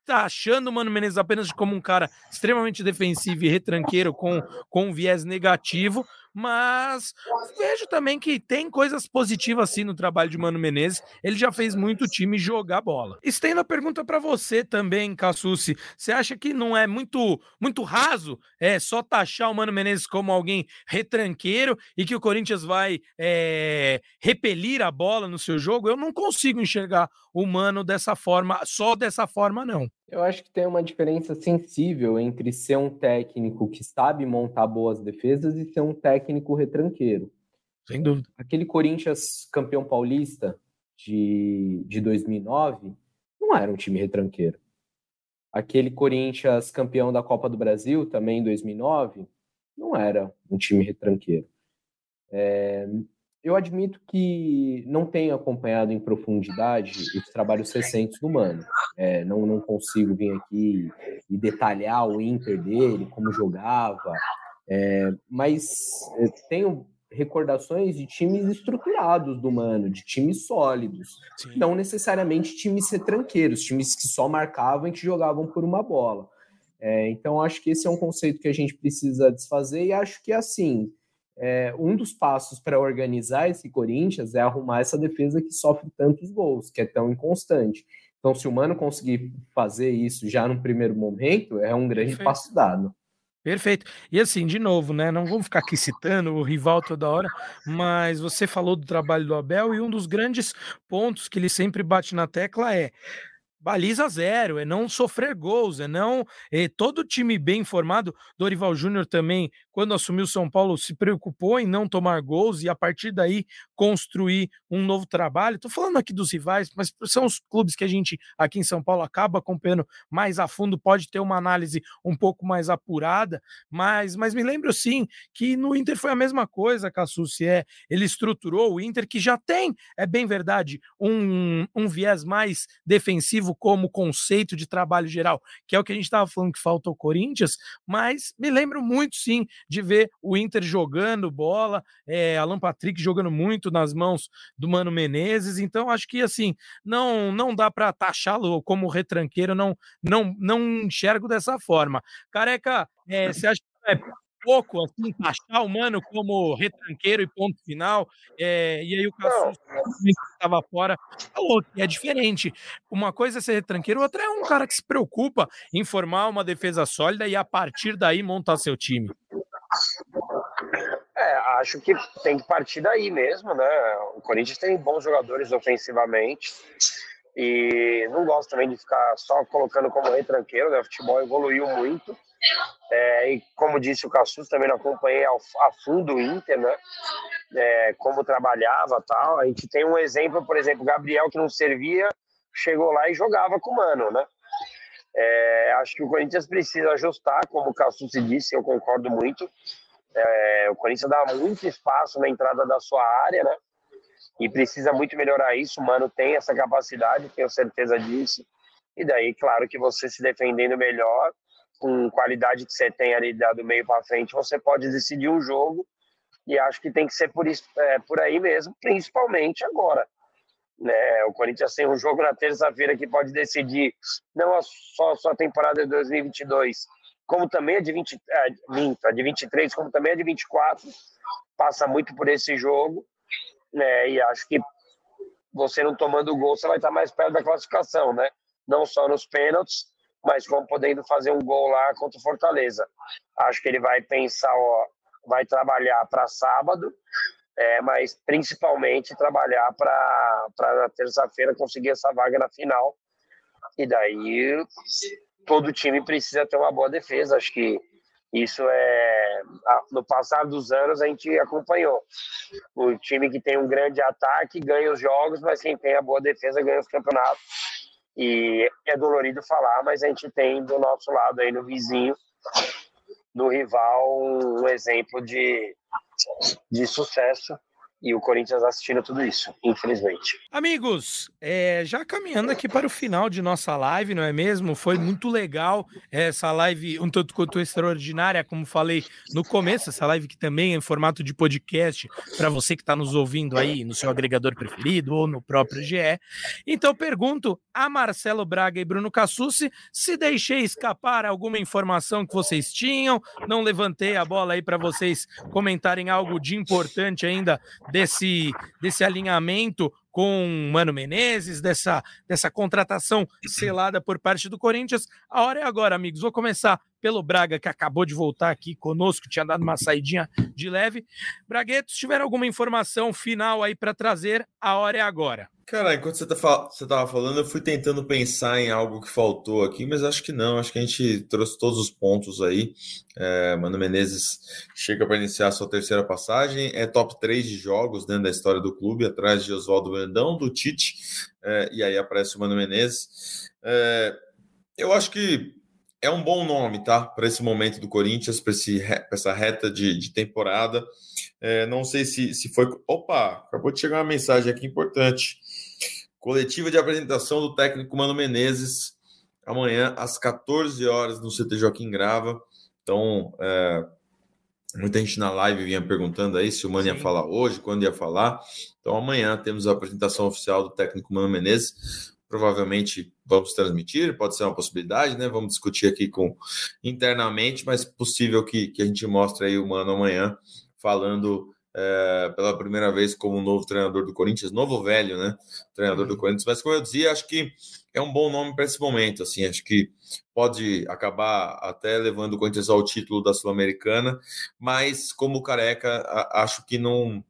tá achando o Mano Menezes apenas como um cara extremamente defensivo e retranqueiro com, com um viés negativo, mas vejo também que tem coisas positivas assim no trabalho de Mano Menezes. Ele já fez muito time jogar bola. Estendo a pergunta para você também, Cassucci. Você acha que não é muito muito raso é só taxar o Mano Menezes como alguém retranqueiro e que o Corinthians vai é, repelir a bola no seu jogo? Eu não consigo enxergar o Mano dessa forma, só dessa forma, não. Eu acho que tem uma diferença sensível entre ser um técnico que sabe montar boas defesas e ser um técnico retranqueiro. Sem dúvida. Aquele Corinthians campeão paulista de, de 2009 não era um time retranqueiro. Aquele Corinthians campeão da Copa do Brasil, também em 2009, não era um time retranqueiro. É, eu admito que não tenho acompanhado em profundidade os trabalhos recentes do Mano. É, não, não consigo vir aqui e detalhar o Inter dele, como jogava, é, mas tenho recordações de times estruturados do Mano, de times sólidos, Sim. não necessariamente times retranqueiros, times que só marcavam e que jogavam por uma bola. É, então, acho que esse é um conceito que a gente precisa desfazer e acho que, assim, é, um dos passos para organizar esse Corinthians é arrumar essa defesa que sofre tantos gols, que é tão inconstante. Então, se o Mano conseguir fazer isso já no primeiro momento, é um grande Perfeito. passo dado. Perfeito. E assim, de novo, né? Não vamos ficar aqui citando o rival toda hora, mas você falou do trabalho do Abel e um dos grandes pontos que ele sempre bate na tecla é baliza zero, é não sofrer gols, é não. É, todo time bem formado, Dorival Júnior também, quando assumiu São Paulo, se preocupou em não tomar gols e a partir daí construir um novo trabalho. Estou falando aqui dos rivais, mas são os clubes que a gente aqui em São Paulo acaba acompanhando mais a fundo, pode ter uma análise um pouco mais apurada, mas, mas me lembro sim que no Inter foi a mesma coisa, Cassucci, é, ele estruturou o Inter que já tem, é bem verdade, um, um viés mais defensivo como conceito de trabalho geral, que é o que a gente estava falando que falta ao Corinthians, mas me lembro muito sim de ver o Inter jogando bola, é, Alan Patrick jogando muito nas mãos do Mano Menezes, então acho que assim, não não dá para taxá-lo como retranqueiro, não não não enxergo dessa forma. Careca, é, você acha que é pouco, assim, taxar o Mano como retranqueiro e ponto final. É, e aí o Cassus, estava fora, que é diferente. Uma coisa é ser retranqueiro, outra é um cara que se preocupa em formar uma defesa sólida e a partir daí montar seu time. É, acho que tem que partir daí mesmo, né? O Corinthians tem bons jogadores ofensivamente e não gosto também de ficar só colocando como retranqueiro, né? O futebol evoluiu muito é, e como disse o Cassus, também não acompanhei ao, a fundo o Inter, né? É, como trabalhava tal. A gente tem um exemplo, por exemplo, Gabriel que não servia, chegou lá e jogava com o Mano, né? É, acho que o Corinthians precisa ajustar, como o Cassus disse, eu concordo muito. É, o Corinthians dá muito espaço na entrada da sua área, né? E precisa muito melhorar isso. O Mano tem essa capacidade, tenho certeza disso. E daí, claro que você se defendendo melhor, com qualidade que você tem ali do meio para frente, você pode decidir um jogo. E acho que tem que ser por, isso, é, por aí mesmo, principalmente agora. Né? O Corinthians tem um jogo na terça-feira que pode decidir não só a sua temporada de 2022, como também a de, 20, é, a de 23, como também a de 24. Passa muito por esse jogo. Né? E acho que você não tomando gol, você vai estar mais perto da classificação, né? Não só nos pênaltis, mas vão podendo fazer um gol lá contra o Fortaleza. Acho que ele vai pensar, ó, vai trabalhar para sábado, é, mas principalmente trabalhar para na terça-feira conseguir essa vaga na final. E daí todo time precisa ter uma boa defesa. Acho que isso é no passar dos anos a gente acompanhou. O time que tem um grande ataque ganha os jogos, mas quem tem a boa defesa ganha os campeonatos. E é dolorido falar, mas a gente tem do nosso lado aí no vizinho, do rival, um exemplo de, de sucesso e o Corinthians assistindo tudo isso, infelizmente. Amigos, é, já caminhando aqui para o final de nossa live, não é mesmo? Foi muito legal essa live, um tanto quanto extraordinária, como falei no começo, essa live que também é em formato de podcast, para você que está nos ouvindo aí no seu agregador preferido ou no próprio GE. Então, pergunto a Marcelo Braga e Bruno Cassucci se deixei escapar alguma informação que vocês tinham, não levantei a bola aí para vocês comentarem algo de importante ainda desse, desse alinhamento com Mano Menezes, dessa, dessa contratação selada por parte do Corinthians. A hora é agora, amigos. Vou começar pelo Braga, que acabou de voltar aqui conosco, tinha dado uma saidinha de leve. Bragueto, se tiver alguma informação final aí para trazer, a hora é agora. Cara, enquanto você, tá, você tava falando, eu fui tentando pensar em algo que faltou aqui, mas acho que não. Acho que a gente trouxe todos os pontos aí. É, Mano Menezes chega para iniciar sua terceira passagem, é top 3 de jogos dentro da história do clube, atrás de Oswaldo Brandão, do Tite, é, e aí aparece o Mano Menezes. É, eu acho que é um bom nome, tá? Para esse momento do Corinthians, para essa reta de, de temporada. É, não sei se, se foi. Opa, acabou de chegar uma mensagem aqui importante. Coletiva de apresentação do técnico Mano Menezes amanhã às 14 horas no CT Joaquim Grava. Então, é, muita gente na live vinha perguntando aí se o Mano Sim. ia falar hoje, quando ia falar. Então, amanhã temos a apresentação oficial do técnico Mano Menezes. Provavelmente vamos transmitir, pode ser uma possibilidade, né? Vamos discutir aqui com internamente, mas possível que, que a gente mostre aí o Mano amanhã falando é, pela primeira vez como novo treinador do Corinthians, novo velho, né? Treinador do uhum. Corinthians. Mas como eu dizia, acho que é um bom nome para esse momento. Assim, acho que pode acabar até levando o Corinthians ao título da Sul-Americana, mas como careca, acho que não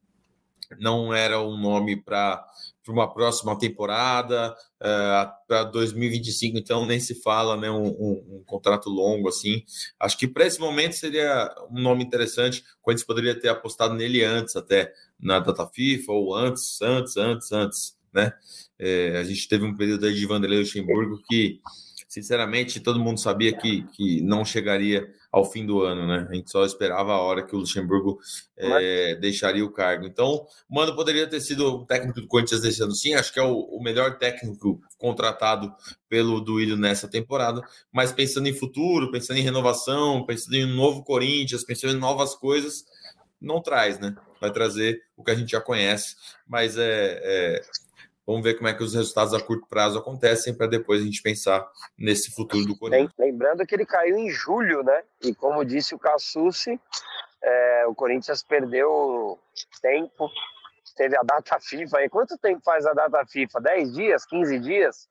não era um nome para para uma próxima temporada, eh, para 2025, então nem se fala, né? Um, um, um contrato longo assim. Acho que para esse momento seria um nome interessante. O Corinthians poderia ter apostado nele antes, até na data FIFA, ou antes, antes, antes, antes, né? É, a gente teve um período aí de Vanderlei Luxemburgo que sinceramente, todo mundo sabia que, que não chegaria ao fim do ano, né? A gente só esperava a hora que o Luxemburgo é, deixaria o cargo. Então, o Mano poderia ter sido o técnico do Corinthians desse ano, sim. Acho que é o, o melhor técnico contratado pelo Duílio nessa temporada. Mas pensando em futuro, pensando em renovação, pensando em um novo Corinthians, pensando em novas coisas, não traz, né? Vai trazer o que a gente já conhece. Mas é, é Vamos ver como é que os resultados a curto prazo acontecem para depois a gente pensar nesse futuro do Corinthians. Lembrando que ele caiu em julho, né? E como disse o Cassucci, é, o Corinthians perdeu tempo, teve a data FIFA. E quanto tempo faz a data FIFA? 10 dias, 15 dias?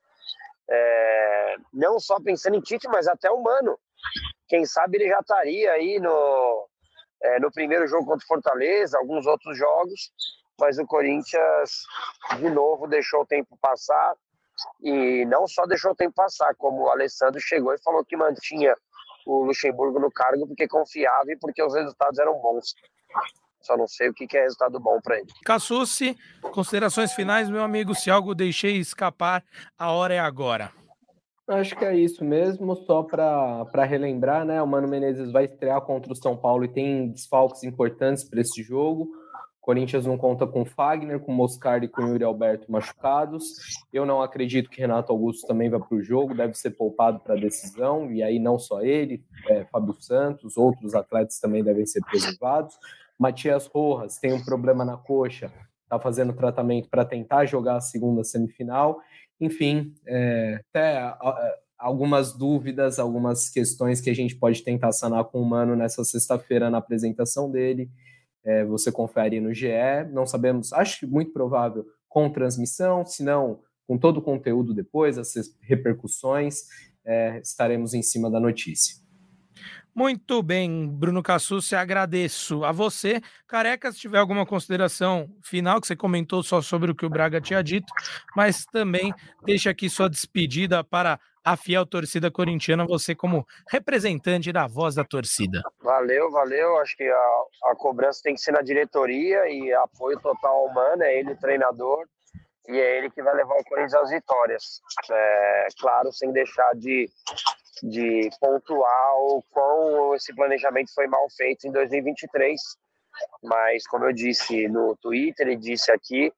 É, não só pensando em Tite, mas até humano. Quem sabe ele já estaria aí no, é, no primeiro jogo contra o Fortaleza, alguns outros jogos, mas o Corinthians, de novo, deixou o tempo passar. E não só deixou o tempo passar, como o Alessandro chegou e falou que mantinha o Luxemburgo no cargo porque confiava e porque os resultados eram bons. Só não sei o que é resultado bom para ele. Cassucci, considerações finais, meu amigo. Se algo deixei escapar, a hora é agora. Acho que é isso mesmo, só para relembrar, né? O Mano Menezes vai estrear contra o São Paulo e tem desfalques importantes para esse jogo. Corinthians não conta com Fagner, com Moscardi e com Yuri Alberto machucados. Eu não acredito que Renato Augusto também vá para o jogo, deve ser poupado para a decisão, e aí não só ele, é, Fábio Santos, outros atletas também devem ser preservados. Matias Rojas tem um problema na coxa, está fazendo tratamento para tentar jogar a segunda semifinal. Enfim, é, até a, algumas dúvidas, algumas questões que a gente pode tentar sanar com o Mano nessa sexta-feira na apresentação dele é, você confere no GE. Não sabemos, acho muito provável com transmissão, se não com todo o conteúdo depois, as repercussões, é, estaremos em cima da notícia. Muito bem, Bruno Cassucci, agradeço a você. Careca, se tiver alguma consideração final, que você comentou só sobre o que o Braga tinha dito, mas também deixa aqui sua despedida para a fiel torcida corintiana, você como representante da voz da torcida. Valeu, valeu. Acho que a, a cobrança tem que ser na diretoria e apoio total humano, é ele o treinador e é ele que vai levar o Corinthians às vitórias. É, claro, sem deixar de, de pontuar o quão esse planejamento foi mal feito em 2023. Mas, como eu disse no Twitter e disse aqui,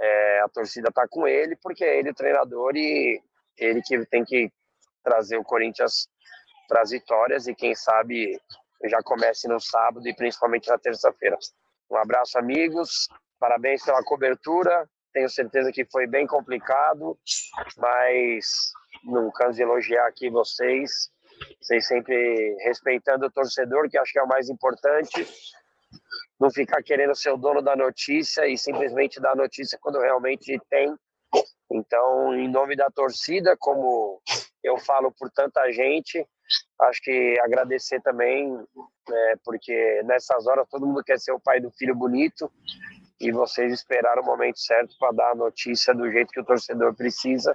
é, a torcida está com ele, porque é ele o treinador e ele que tem que trazer o Corinthians para as vitórias e quem sabe já comece no sábado e principalmente na terça-feira. Um abraço, amigos. Parabéns pela cobertura. Tenho certeza que foi bem complicado, mas não canso de elogiar aqui vocês. Vocês sempre respeitando o torcedor, que acho que é o mais importante. Não ficar querendo ser o dono da notícia e simplesmente dar notícia quando realmente tem então, em nome da torcida, como eu falo por tanta gente, acho que agradecer também, né, porque nessas horas todo mundo quer ser o pai do filho bonito e vocês esperaram o momento certo para dar a notícia do jeito que o torcedor precisa,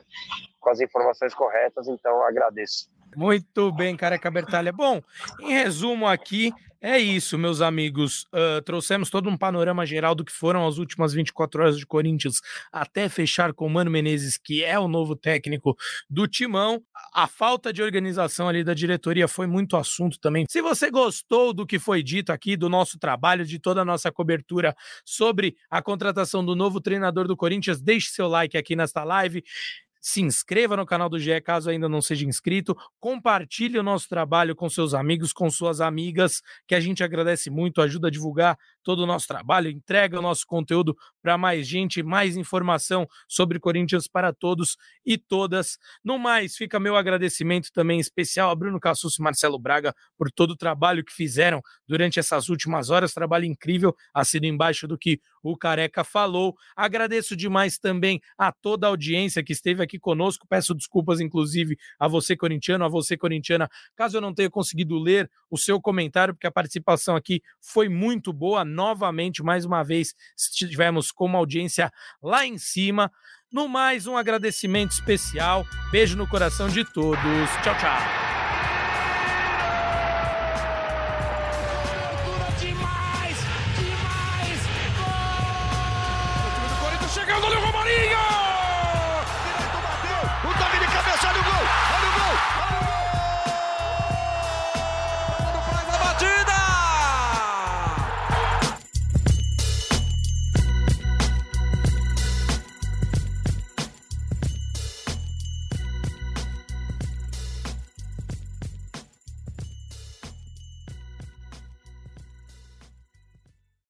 com as informações corretas, então agradeço. Muito bem, Careca Bertalha. Bom, em resumo aqui, é isso, meus amigos. Uh, trouxemos todo um panorama geral do que foram as últimas 24 horas de Corinthians até fechar com o Mano Menezes, que é o novo técnico do Timão. A falta de organização ali da diretoria foi muito assunto também. Se você gostou do que foi dito aqui, do nosso trabalho, de toda a nossa cobertura sobre a contratação do novo treinador do Corinthians, deixe seu like aqui nesta live. Se inscreva no canal do GE caso ainda não seja inscrito, compartilhe o nosso trabalho com seus amigos, com suas amigas, que a gente agradece muito, ajuda a divulgar todo o nosso trabalho, entrega o nosso conteúdo para mais gente, mais informação sobre Corinthians para todos e todas. No mais, fica meu agradecimento também especial a Bruno Cassus e Marcelo Braga por todo o trabalho que fizeram durante essas últimas horas, trabalho incrível, assino embaixo do que o Careca falou. Agradeço demais também a toda a audiência que esteve aqui conosco. Peço desculpas, inclusive, a você, corintiano, a você, corintiana, caso eu não tenha conseguido ler o seu comentário, porque a participação aqui foi muito boa. Novamente, mais uma vez, estivemos com uma audiência lá em cima. No mais, um agradecimento especial. Beijo no coração de todos. Tchau, tchau.